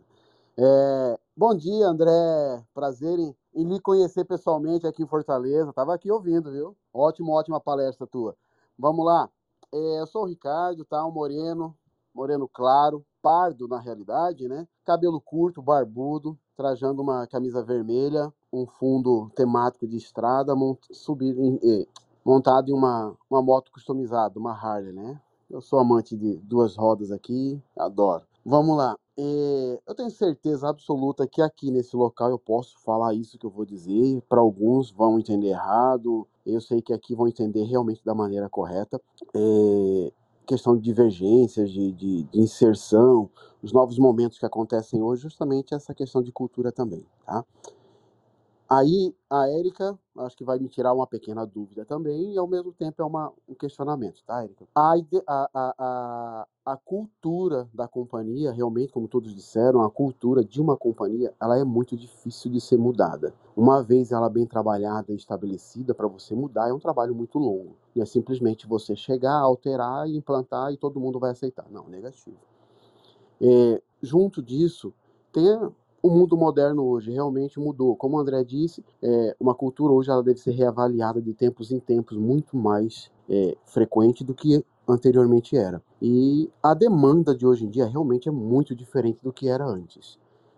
G: É, bom dia, André. Prazer em, em lhe conhecer pessoalmente aqui em Fortaleza. Tava aqui ouvindo, viu? Ótimo, ótima palestra tua. Vamos lá. É, eu sou o Ricardo, tá? Um moreno, moreno claro, pardo na realidade, né? Cabelo curto, barbudo, trajando uma camisa vermelha, um fundo temático de estrada, mont, em, montado em uma, uma moto customizada, uma Harley, né? Eu sou amante de duas rodas aqui, adoro. Vamos lá. É, eu tenho certeza absoluta que aqui nesse local eu posso falar isso que eu vou dizer. Para alguns vão entender errado. Eu sei que aqui vão entender realmente da maneira correta. É, questão de divergências, de, de, de, inserção, os novos momentos que acontecem hoje, justamente essa questão de cultura também, tá? Aí a Érica, acho que vai me tirar uma pequena dúvida também, e ao mesmo tempo é uma, um questionamento, tá, Érica? A, a, a, a, cultura da companhia, realmente, como todos disseram, a cultura de uma companhia, ela é muito difícil de ser mudada. Uma vez ela bem trabalhada e estabelecida, para você mudar, é um trabalho muito longo. Não é simplesmente você chegar, alterar e implantar e todo mundo vai aceitar. Não, negativo. É, junto disso, tem o mundo moderno hoje realmente mudou. Como o André disse, é, uma cultura hoje ela deve ser reavaliada de tempos em tempos muito mais é, frequente do que anteriormente era. E a demanda de hoje em dia realmente é muito diferente do que era antes,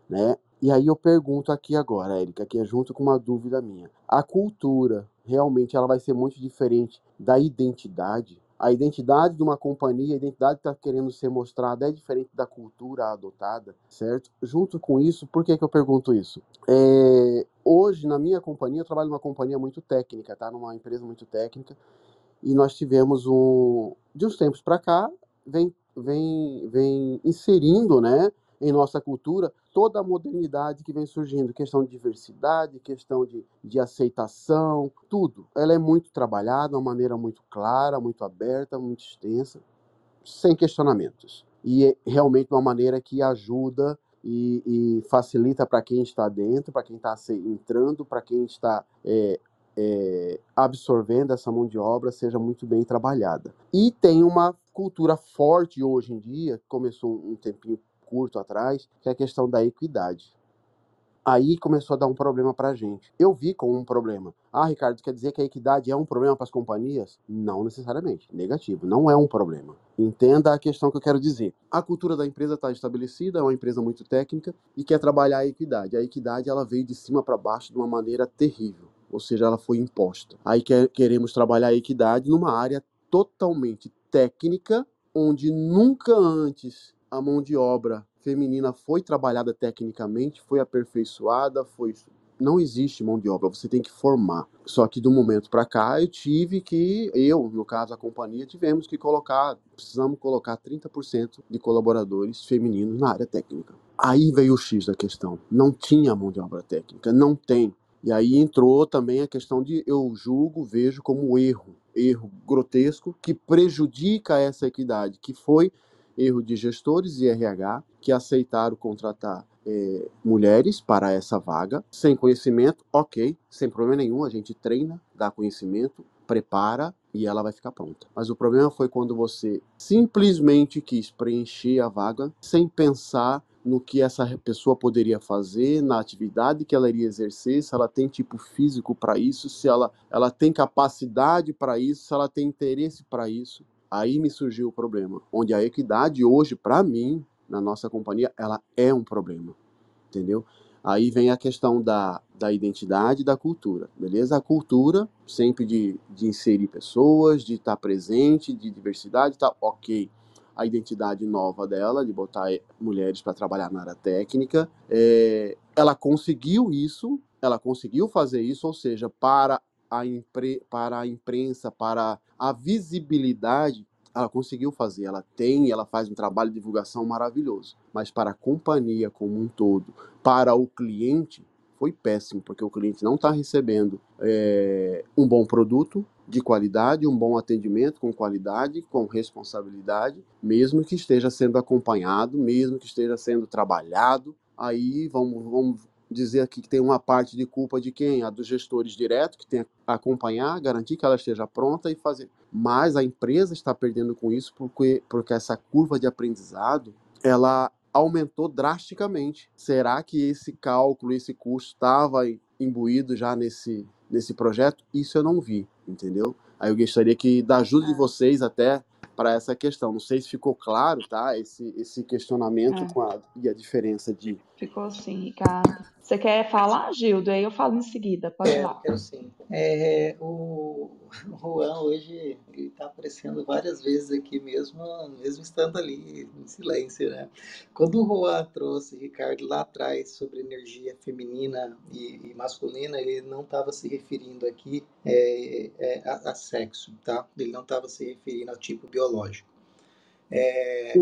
G: né? E aí eu pergunto aqui agora, Érica, que é junto com uma dúvida minha. A cultura realmente ela vai ser muito diferente da identidade? A identidade de uma companhia, a identidade que está querendo ser mostrada é diferente da cultura adotada, certo? Junto com isso, por que, que eu pergunto isso? É, hoje, na minha companhia, eu trabalho numa companhia muito técnica, tá? Numa empresa muito técnica, e nós tivemos um. De uns tempos para cá, vem, vem, vem inserindo, né? Em nossa cultura toda a modernidade que vem surgindo, questão de diversidade, questão de, de aceitação, tudo. Ela é muito trabalhada, de uma maneira muito clara, muito aberta, muito extensa, sem questionamentos. E é realmente uma maneira que ajuda e, e facilita para quem está dentro, para quem está entrando, para quem está é, é, absorvendo essa mão de obra seja muito bem trabalhada. E tem uma cultura forte hoje em dia, que começou um tempinho curto atrás, que é a questão da equidade. Aí começou a dar um problema para a gente. Eu vi como um problema. Ah, Ricardo, quer dizer que a equidade é um problema para as companhias? Não necessariamente. Negativo. Não é um problema. Entenda a questão que eu quero dizer. A cultura da empresa está estabelecida, é uma empresa muito técnica e quer trabalhar a equidade. A equidade ela veio de cima para baixo de uma maneira terrível. Ou seja, ela foi imposta. Aí quer, queremos trabalhar a equidade numa área totalmente técnica, onde nunca antes a mão de obra feminina foi trabalhada tecnicamente, foi aperfeiçoada, foi não existe mão de obra, você tem que formar. Só que do momento para cá eu tive que, eu, no caso a companhia, tivemos que colocar, precisamos colocar 30% de colaboradores femininos na área técnica. Aí veio o X da questão. Não tinha mão de obra técnica, não tem. E aí entrou também a questão de eu julgo, vejo como erro, erro grotesco que prejudica essa equidade, que foi erro de gestores e RH que aceitaram contratar é, mulheres para essa vaga, sem conhecimento, ok, sem problema nenhum, a gente treina, dá conhecimento, prepara e ela vai ficar pronta. Mas o problema foi quando você simplesmente quis preencher a vaga sem pensar no que essa pessoa poderia fazer, na atividade que ela iria exercer, se ela tem tipo físico para isso, se ela, ela tem capacidade para isso, se ela tem interesse para isso. Aí me surgiu o problema, onde a equidade hoje, para mim, na nossa companhia, ela é um problema, entendeu? Aí vem a questão da, da identidade e da cultura, beleza? A cultura, sempre de, de inserir pessoas, de estar presente, de diversidade, tá ok. A identidade nova dela, de botar mulheres para trabalhar na área técnica, é, ela conseguiu isso, ela conseguiu fazer isso, ou seja, para a, impre, para a imprensa, para a visibilidade, ela conseguiu fazer, ela tem, ela faz um trabalho de divulgação maravilhoso. Mas para a companhia como um todo, para o cliente, foi péssimo, porque o cliente não está recebendo é, um bom produto de qualidade, um bom atendimento com qualidade, com responsabilidade, mesmo que esteja sendo acompanhado, mesmo que esteja sendo trabalhado. Aí vamos, vamos dizer aqui que tem uma parte de culpa de quem? A dos gestores diretos, que tem que acompanhar, garantir que ela esteja pronta e fazer. Mas a empresa está perdendo com isso porque, porque essa curva de aprendizado, ela aumentou drasticamente. Será que esse cálculo, esse custo estava imbuído já nesse, nesse projeto? Isso eu não vi, entendeu? Aí eu gostaria que da ajuda de vocês até para essa questão. Não sei se ficou claro, tá? Esse, esse questionamento
B: É.
G: com a, e a diferença de.
B: Ficou sim, Ricardo. Você quer falar, Gildo? Aí eu falo em seguida. Pode
C: Quero,
B: lá.
C: quero sim. É, o, o Juan hoje está aparecendo várias vezes aqui mesmo, mesmo estando ali em silêncio, né? Quando o Juan trouxe Ricardo lá atrás sobre energia feminina e, e masculina, ele não estava se referindo aqui é, é, a, a sexo, tá? Ele não estava se referindo ao tipo biológico. É,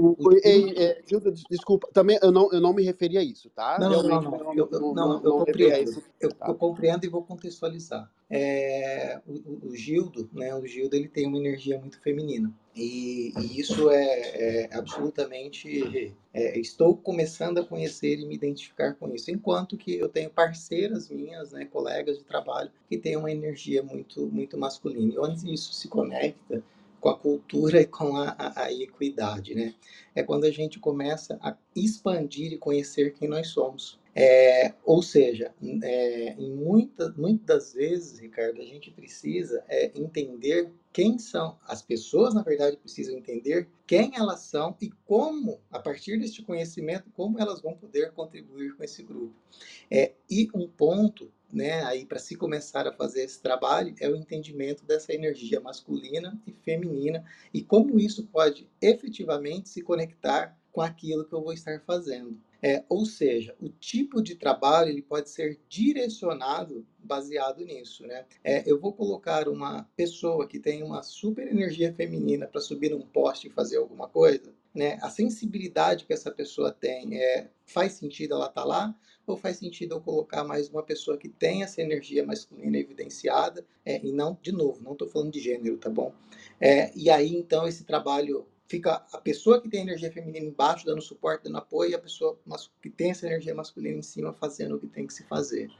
G: é, Gilda, des- desculpa, também eu não, eu não me referi a isso, tá?
C: Não, não, não, não. Eu,
G: não,
C: eu compreendo.
G: isso.
C: Eu,
G: tá?
C: eu compreendo e vou contextualizar. É, o, o- o Gildo, né? O Gildo ele tem uma energia muito feminina e, e isso é, é absolutamente. é, estou começando a conhecer e me identificar com isso. Enquanto que eu tenho parceiras minhas, né? Colegas de trabalho que têm uma energia muito muito masculina. E onde isso se conecta com a cultura e com a, a, a equidade, né? É quando a gente começa a expandir e conhecer quem nós somos. É, ou seja, é, em muita, muitas vezes, Ricardo, a gente precisa é, entender quem são as pessoas, na verdade, precisam entender quem elas são e como, a partir deste conhecimento, como elas vão poder contribuir com esse grupo. É, e um ponto, né, aí para se começar a fazer esse trabalho é o entendimento dessa energia masculina e feminina e como isso pode efetivamente se conectar com aquilo que eu vou estar fazendo. É, ou seja, o tipo de trabalho ele pode ser direcionado baseado nisso, né? É, eu vou colocar uma pessoa que tem uma super energia feminina para subir num poste e fazer alguma coisa, né? A sensibilidade que essa pessoa tem é faz sentido ela estar tá lá ou faz sentido eu colocar mais uma pessoa que tem essa energia masculina evidenciada é, e não de novo, não estou falando de gênero, tá bom? É, e aí então esse trabalho fica a pessoa que tem energia feminina embaixo dando suporte, dando apoio, e a pessoa que tem essa energia masculina em cima fazendo o que tem que se fazer.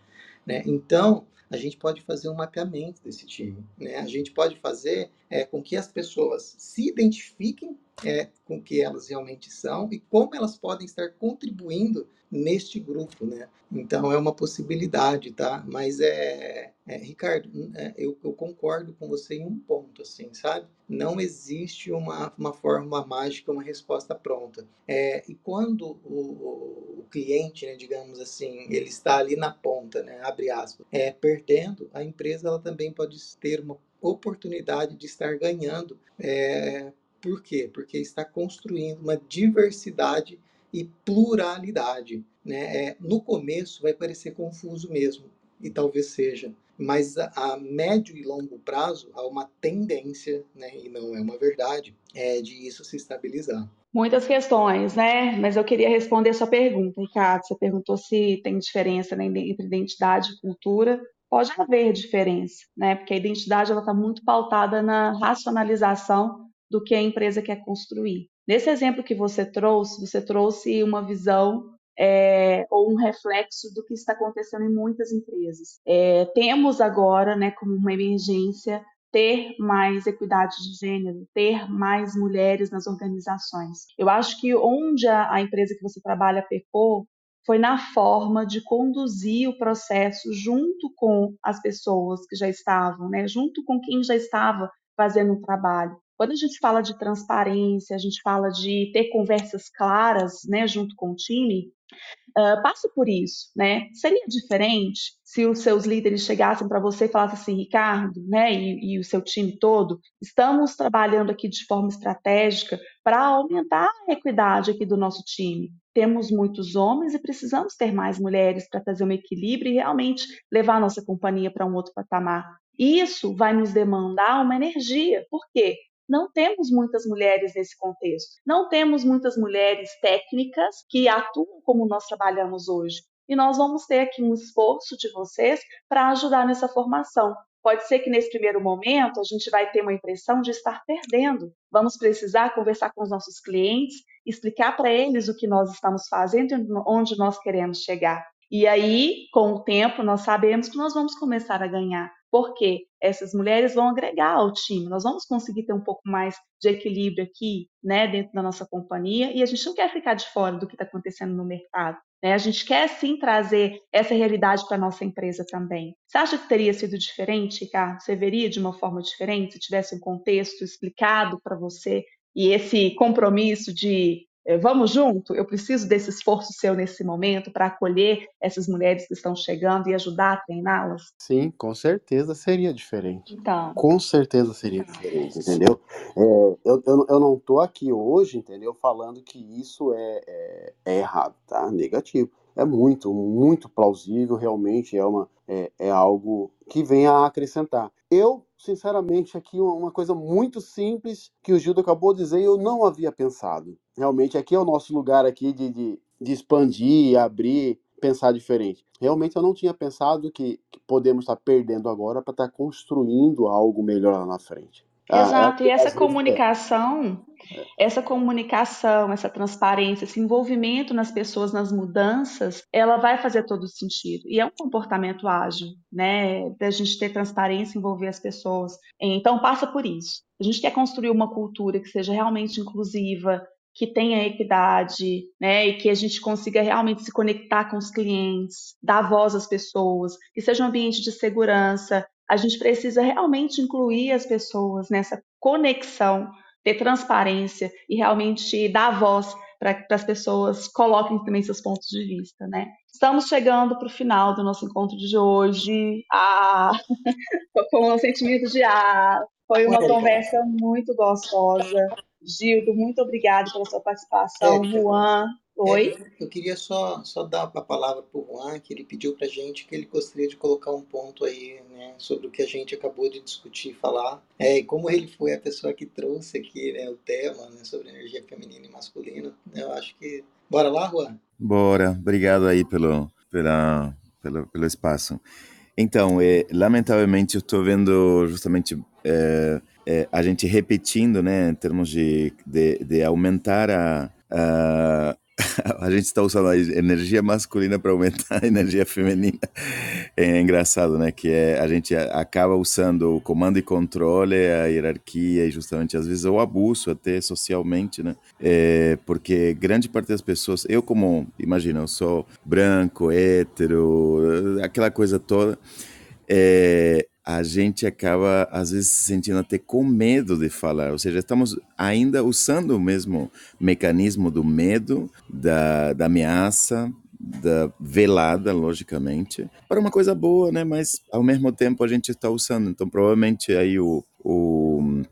C: Né? Então, a gente pode fazer um mapeamento desse time. Né? A gente pode fazer é, com que as pessoas se identifiquem é, com que elas realmente são e como elas podem estar contribuindo neste grupo, né? Então é uma possibilidade, tá? Mas é, é Ricardo, é, eu, eu, concordo com você em um ponto, assim, sabe? Não existe uma, uma fórmula mágica, uma resposta pronta. É, e quando o, o cliente, né, digamos assim, ele está ali na ponta, né, abre aspas, é, perdendo, a empresa ela também pode ter uma oportunidade de estar ganhando. É, por quê? Porque está construindo uma diversidade e pluralidade. Né? É, no começo vai parecer confuso mesmo, e talvez seja, mas a, a, médio e longo prazo há uma tendência, né, e não é uma verdade, é de isso se estabilizar.
B: Muitas questões, né? Mas eu queria responder a sua pergunta, Ricardo. Você perguntou se tem diferença né, entre identidade e cultura. Pode haver diferença, né? Porque a identidade ela está muito pautada na racionalização do que a empresa quer construir. Nesse exemplo que você trouxe, você trouxe uma visão é, ou um reflexo do que está acontecendo em muitas empresas. É, temos agora, né, como uma emergência, ter mais equidade de gênero, ter mais mulheres nas organizações. Eu acho que onde a, empresa que você trabalha pecou foi na forma de conduzir o processo junto com as pessoas que já estavam, né, junto com quem já estava fazendo o trabalho. Quando a gente fala de transparência, a gente fala de ter conversas claras, né, junto com o time, uh, passa por isso, né? Seria diferente se os seus líderes chegassem para você e falassem assim, Ricardo, né, e, e o seu time todo, estamos trabalhando aqui de forma estratégica para aumentar a equidade aqui do nosso time. Temos muitos homens e precisamos ter mais mulheres para trazer um equilíbrio e realmente levar a nossa companhia para um outro patamar. Isso vai nos demandar uma energia. Por quê? Não temos muitas mulheres nesse contexto. Não temos muitas mulheres técnicas que atuam como nós trabalhamos hoje. E nós vamos ter aqui um esforço de vocês para ajudar nessa formação. Pode ser que nesse primeiro momento a gente vai ter uma impressão de estar perdendo. Vamos precisar conversar com os nossos clientes, explicar para eles o que nós estamos fazendo e onde nós queremos chegar. E aí, com o tempo, nós sabemos que nós vamos começar a ganhar, porque essas mulheres vão agregar ao time. Nós vamos conseguir ter um pouco mais de equilíbrio aqui, né, dentro da nossa companhia, e a gente não quer ficar de fora do que está acontecendo no mercado. Né? A gente quer sim trazer essa realidade para a nossa empresa também. Você acha que teria sido diferente, Ricardo? Você veria de uma forma diferente se tivesse um contexto explicado para você e esse compromisso de vamos junto, eu preciso desse esforço seu nesse momento para acolher essas mulheres que estão chegando e ajudar a treiná-las?
G: Sim, com certeza seria diferente.
B: Então.
G: Com certeza seria diferente, entendeu? É, eu, eu, eu não estou aqui hoje, entendeu, falando que isso é, é, é errado, tá? Negativo é muito, muito plausível, realmente é, uma, é, é algo que vem a acrescentar. Eu, sinceramente, aqui uma coisa muito simples que o Gildo acabou de dizer eu não havia pensado. Realmente, aqui é o nosso lugar aqui de, de, de expandir, abrir, pensar diferente. Realmente eu não tinha pensado que, que podemos estar perdendo agora para estar construindo algo melhor lá na frente.
B: Exato, ah, é, e essa comunicação, é. essa comunicação, essa transparência, esse envolvimento nas pessoas, nas mudanças, ela vai fazer todo sentido. E é um comportamento ágil, né? Da gente ter transparência, envolver as pessoas. Então, passa por isso. A gente quer construir uma cultura que seja realmente inclusiva, que tenha equidade, né, e que a gente consiga realmente se conectar com os clientes, dar voz às pessoas, que seja um ambiente de segurança, a gente precisa realmente incluir as pessoas nessa conexão, ter transparência e realmente dar voz para que as pessoas coloquem também seus pontos de vista, né? Estamos chegando para o final do nosso encontro de hoje. Ah, com um sentimento de ah, foi uma conversa muito gostosa. Gildo, muito obrigada pela sua participação. É, Juan, Oi?
C: É, eu queria só, só dar a palavra para o Juan, que ele pediu para a gente que ele gostaria de colocar um ponto aí né, sobre o que a gente acabou de discutir e falar. É, e como ele foi a pessoa que trouxe aqui né, o tema né, sobre energia feminina e masculina, né, eu acho que. Bora lá, Juan?
E: Bora, obrigado aí pelo, pela, pelo, pelo espaço. Então, é, lamentavelmente, eu estou vendo justamente é, é, a gente repetindo, né, em termos de, de, de aumentar a, a a gente está usando a energia masculina para aumentar a energia feminina. É engraçado, né? Que é, a gente acaba usando o comando e controle, a hierarquia e justamente às vezes o abuso até socialmente, né? É, porque grande parte das pessoas, eu como, imagina, eu sou branco, hétero, aquela coisa toda. É, a gente acaba, às vezes, se sentindo até com medo de falar. Ou seja, estamos ainda usando o mesmo mecanismo do medo, da, da ameaça, da velada, logicamente, para uma coisa boa, né? Mas, ao mesmo tempo, a gente está usando. Então, provavelmente, aí o, o,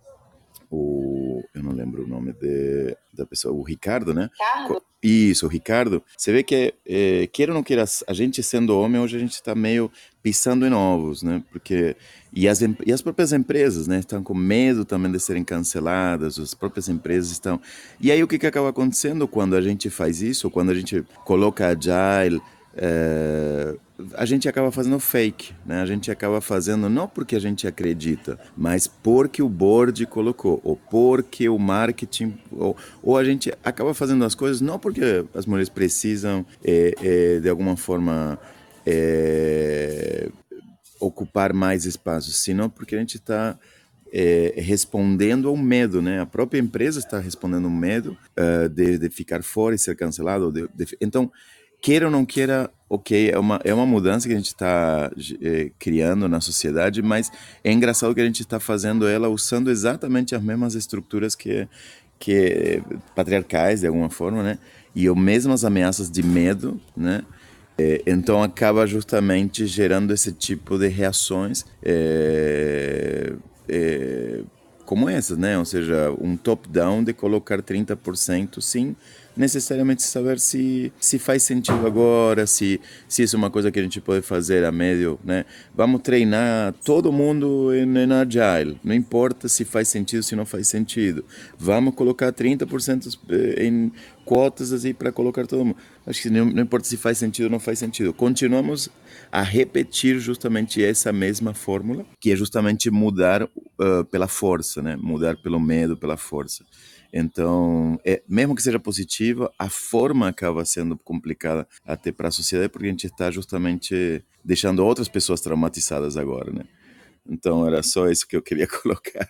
E: o eu não lembro o nome de, da pessoa, o Ricardo, né?
B: Ricardo.
E: Isso, Ricardo. Você vê que, é, queira ou não queira, a gente sendo homem, hoje a gente está meio pisando em ovos, né? Porque e as, e as próprias empresas, né, estão com medo também de serem canceladas, as próprias empresas estão. E aí o que, que acaba acontecendo quando a gente faz isso, quando a gente coloca agile, é, a gente acaba fazendo fake, né? A gente acaba fazendo não porque a gente acredita, mas porque o board colocou, ou porque o marketing, ou, ou a gente acaba fazendo as coisas não porque as mulheres precisam é, é, de alguma forma é, ocupar mais espaços, senão porque a gente está é, respondendo ao medo, né? A própria empresa está respondendo ao medo uh, de, de, ficar fora e ser cancelado. De, de, então, queira ou não queira, ok, é uma, é uma mudança que a gente está é, criando na sociedade, mas é engraçado que a gente está fazendo ela usando exatamente as mesmas estruturas que, que patriarcais, de alguma forma, né? E as mesmas ameaças de medo, né? É, então acaba justamente gerando esse tipo de reações é, como essas, né? Ou seja, um top-down de colocar 30% sim necessariamente saber se se faz sentido agora, se se isso é uma coisa que a gente pode fazer a médio, né? Vamos treinar todo mundo em, em agile, não importa se faz sentido, se não faz sentido. Vamos colocar 30% eh, em cotas assim para colocar todo mundo. Acho que não, não importa se faz sentido ou não faz sentido. Continuamos a repetir justamente essa mesma fórmula, que é justamente mudar uh, pela força, né? Mudar pelo medo, pela força. Então, é, mesmo que seja positiva, a forma acaba sendo complicada até para a sociedade, porque a gente está justamente deixando outras pessoas traumatizadas agora, né? Então, era só isso que eu queria colocar.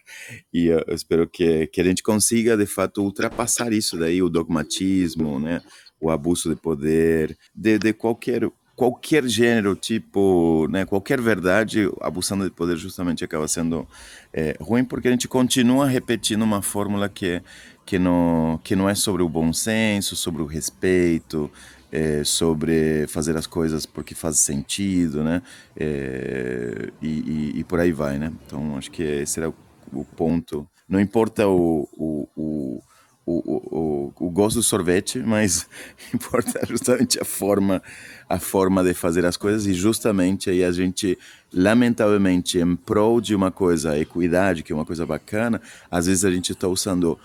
E: E eu espero que, que a gente consiga, de fato, ultrapassar isso daí, o dogmatismo, né? o abuso de poder, de, de qualquer qualquer gênero, tipo, né, qualquer verdade, abusando de poder justamente acaba sendo é, ruim porque a gente continua repetindo uma fórmula que que não que não é sobre o bom senso, sobre o respeito, é, sobre fazer as coisas porque faz sentido, né, é, e, e, e, por aí vai, né. Então acho que esse era o, o ponto. Não importa o, o, o o, o, o, gosto do sorvete, mas importa justamente a forma, a forma de fazer as coisas e justamente aí a gente, lamentavelmente, em prol de uma coisa, a equidade, que é uma coisa bacana, às vezes a gente está usando,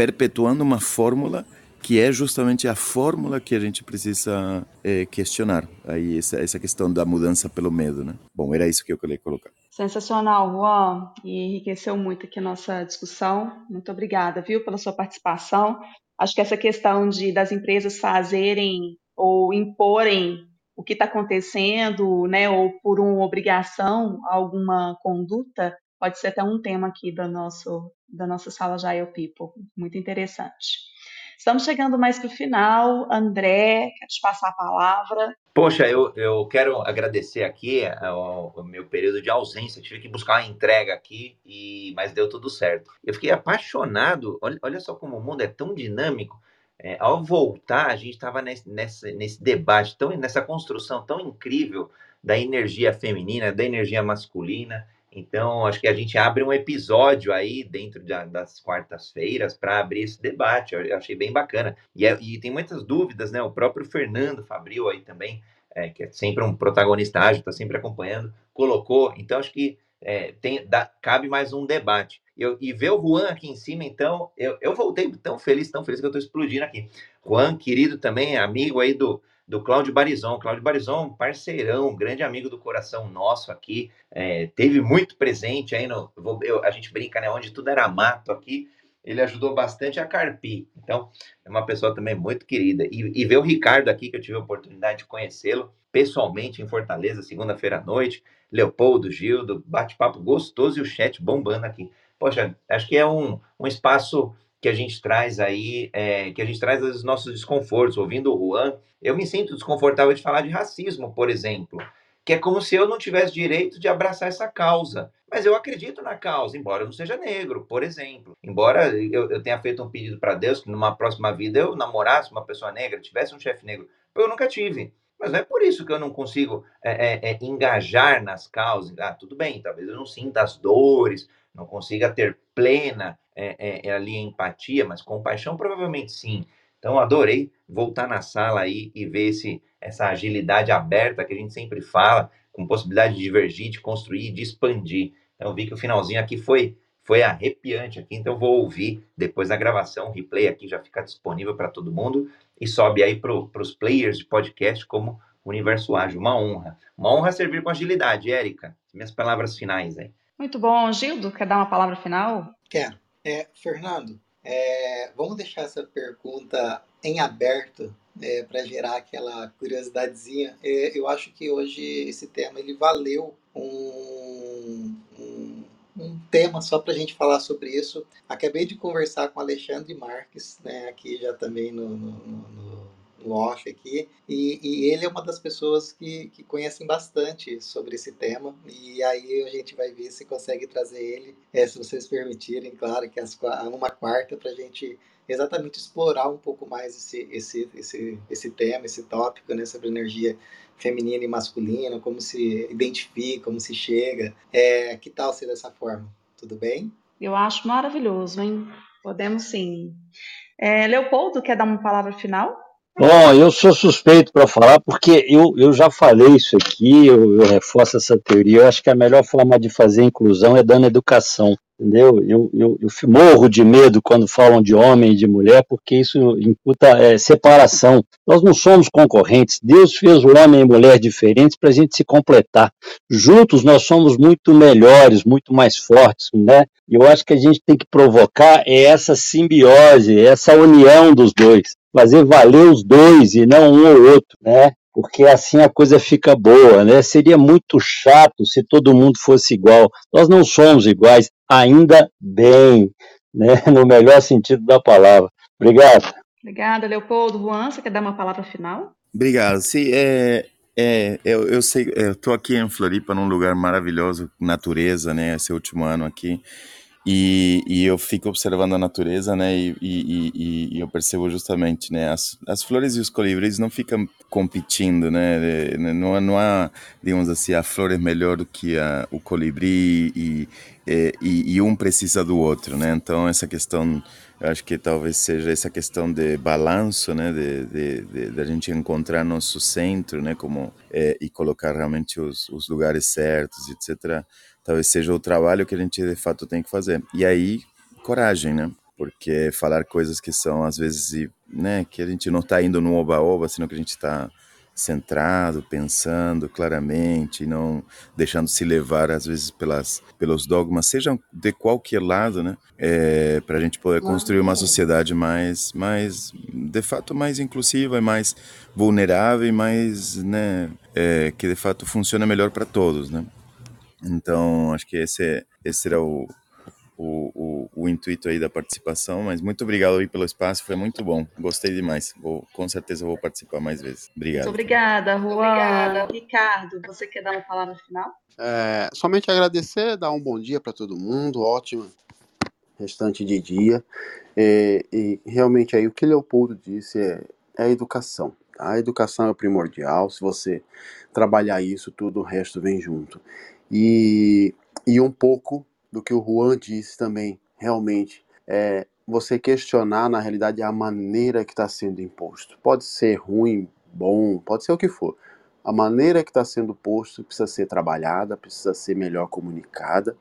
E: perpetuando uma fórmula que é justamente a fórmula que a gente precisa é, questionar. Aí essa, essa questão da mudança pelo medo, né? Bom, era isso que eu queria colocar.
B: Sensacional, Juan, e enriqueceu muito aqui a nossa discussão. Muito obrigada, viu, pela sua participação. Acho que essa questão de das empresas fazerem ou imporem o que está acontecendo, né, ou por uma obrigação, alguma conduta, pode ser até um tema aqui da, nosso, da nossa sala Jail People. Muito interessante. Estamos chegando mais para o final. André, quero te passar a palavra.
A: Poxa, eu, eu quero agradecer aqui o, o meu período de ausência. Tive que buscar uma entrega aqui, e mas deu tudo certo. Eu fiquei apaixonado. Olha, olha só como o mundo é tão dinâmico. É, ao voltar, a gente estava nesse, nesse, nesse debate, tão, nessa construção tão incrível da energia feminina, da energia masculina. Então, acho que a gente abre um episódio aí dentro de, das quartas-feiras para abrir esse debate. Eu achei bem bacana. E, é, e, tem muitas dúvidas, né? O próprio Fernando Fabril aí também, é, que é sempre um protagonista ágil, está sempre acompanhando, colocou. Então, acho que é, tem, dá, cabe mais um debate. Eu, e ver o Juan aqui em cima, então, eu, eu voltei tão feliz, tão feliz que eu estou explodindo aqui. Juan, querido também, amigo aí do, do Cláudio Barizon. Cláudio Barizon, parceirão, grande amigo do coração nosso aqui, é, teve muito presente aí no. Eu, a gente brinca, né? Onde tudo era mato aqui, ele ajudou bastante a carpir. Então, é uma pessoa também muito querida. E, e ver o Ricardo aqui, que eu tive a oportunidade de conhecê-lo pessoalmente em Fortaleza, segunda-feira à noite. Leopoldo, Gildo, bate-papo gostoso e o chat bombando aqui. Poxa, acho que é um, um espaço que a gente traz aí, é, que a gente traz os nossos desconfortos. Ouvindo o Juan, eu me sinto desconfortável de falar de racismo, por exemplo, que é como se eu não tivesse direito de abraçar essa causa. Mas eu acredito na causa, embora eu não seja negro, por exemplo. Embora eu, eu tenha feito um pedido para Deus que numa próxima vida eu namorasse uma pessoa negra, tivesse um chefe negro. Eu nunca tive. Mas não é por isso que eu não consigo é, é, é, engajar nas causas. Ah, tudo bem, talvez eu não sinta as dores, não consiga ter plena é, é, é, ali empatia, mas compaixão provavelmente sim. Então adorei voltar na sala aí e ver esse, essa agilidade aberta que a gente sempre fala, com possibilidade de divergir, de construir, de expandir. Então vi que o finalzinho aqui foi foi arrepiante aqui, então vou ouvir depois da gravação, o replay aqui já fica disponível para todo mundo e sobe aí para os players de podcast como Universo Ágil. Uma honra. Uma honra servir com agilidade, Érica. Minhas palavras finais aí.
B: Muito bom. Gildo, quer dar uma palavra final?
C: Quero. É, Fernando, é, vamos deixar essa pergunta em aberto é, para gerar aquela curiosidadezinha. É, eu acho que hoje esse tema ele valeu um, um, um tema só para a gente falar sobre isso. Acabei de conversar com Alexandre Marques, né, aqui já também no, no, no no off aqui, e, e, ele é uma das pessoas que, que conhecem bastante sobre esse tema, e aí a gente vai ver se consegue trazer ele, é, se vocês permitirem, claro, que as, uma quarta para a gente exatamente explorar um pouco mais esse, esse, esse, esse tema, esse tópico, né, sobre energia feminina e masculina, como se identifica, como se chega, é, que tal ser dessa forma? Tudo bem?
B: Eu acho maravilhoso, hein? Podemos sim. É, Leopoldo, quer dar uma palavra final?
D: Bom, eu sou suspeito para falar porque eu, eu já falei isso aqui, eu, eu reforço essa teoria. Eu acho que a melhor forma de fazer inclusão é dando educação entendeu? Eu, eu, eu morro de medo quando falam de homem e de mulher, porque isso imputa é, separação. Nós não somos concorrentes. Deus fez o homem e mulher diferentes para a gente se completar. Juntos nós somos muito melhores, muito mais fortes, né? E eu acho que a gente tem que provocar é essa simbiose, essa união dos dois, fazer valer os dois e não um ou outro, né? porque assim a coisa fica boa, né? Seria muito chato se todo mundo fosse igual. Nós não somos iguais, ainda bem, né? No melhor sentido da palavra. Obrigado.
B: Obrigada, Leopoldo. Juan, você quer dar uma palavra final?
E: Obrigado. Sim, é, é, eu, eu sei, eu tô aqui em Floripa, num lugar maravilhoso, natureza, né? Esse último ano aqui. E, e, eu fico observando a natureza, né, e, e, e, eu percebo justamente, né, as, as flores e os colibris não ficam competindo, né, não, não há, digamos assim, a flor é melhor do que a, o colibri e, e, um precisa do outro, né, então essa questão, eu acho que talvez seja essa questão de balanço, né, de, de, de, de a gente encontrar nosso centro, né, como, é, e colocar realmente os, os lugares certos, etc., talvez seja o trabalho que a gente de fato tem que fazer. E aí, coragem, né? Porque falar coisas que são, às vezes, né, que a gente não está indo no oba-oba, senão que a gente está centrado, pensando claramente, não deixando se levar às vezes pelas pelos dogmas, sejam de qualquer lado, né, é, para a gente poder construir uma sociedade mais, mais de fato mais inclusiva e mais vulnerável e mais, né, é, que de fato funciona melhor para todos, né. Então, acho que esse, esse era o, o, o, o, intuito aí da participação, mas muito obrigado aí pelo espaço, foi muito bom, gostei demais, vou, com certeza vou participar mais vezes. Obrigado.
B: Muito obrigada, Juan. Obrigada. Ricardo, você quer dar uma palavra final?
G: É, somente agradecer, dar um bom dia para todo mundo, ótimo restante de dia, é, e realmente aí o que Leopoldo disse é, é a educação, tá? a educação é primordial, se você trabalhar isso, tudo o resto vem junto. E, e um pouco do que o Juan disse também, realmente, é você questionar, na realidade, a maneira que está sendo imposto. Pode ser ruim, bom, pode ser o que for. A maneira que está sendo posto precisa ser trabalhada, precisa ser melhor comunicada,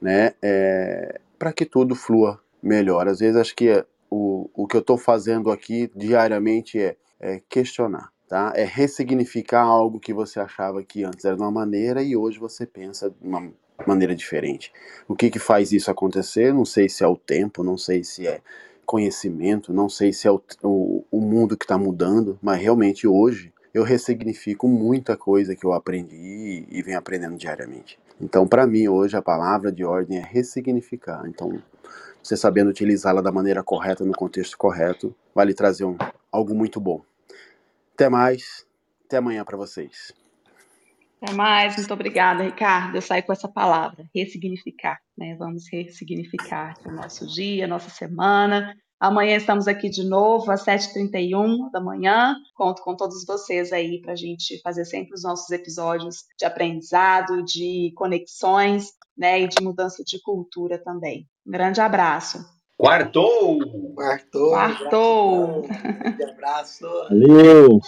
G: né? É, para que tudo flua melhor. Às vezes, acho que o, o que eu estou fazendo aqui diariamente é, é questionar tá? É ressignificar algo que você achava que antes era de uma maneira e hoje você pensa de uma maneira diferente. O que que faz isso acontecer? Não sei se é o tempo, não sei se é conhecimento, não sei se é o, o, o mundo que está mudando, mas realmente hoje eu ressignifico muita coisa que eu aprendi e, venho aprendendo diariamente. Então, para mim, hoje a palavra de ordem é ressignificar. Então, você sabendo utilizá-la da maneira correta, no contexto correto, vai lhe trazer um, algo muito bom. Até mais. Até amanhã para vocês.
B: Até mais. Muito obrigada, Ricardo. Eu saio com essa palavra, ressignificar. Né? Vamos ressignificar o nosso dia, a nossa semana. Amanhã estamos aqui de novo, às 7h31 da manhã. Conto com todos vocês aí para a gente fazer sempre os nossos episódios de aprendizado, de conexões né, e de mudança de cultura também. Um grande abraço.
A: Quartou!
C: Quartou!
B: Quartou!
C: Um abraço!
D: Valeu!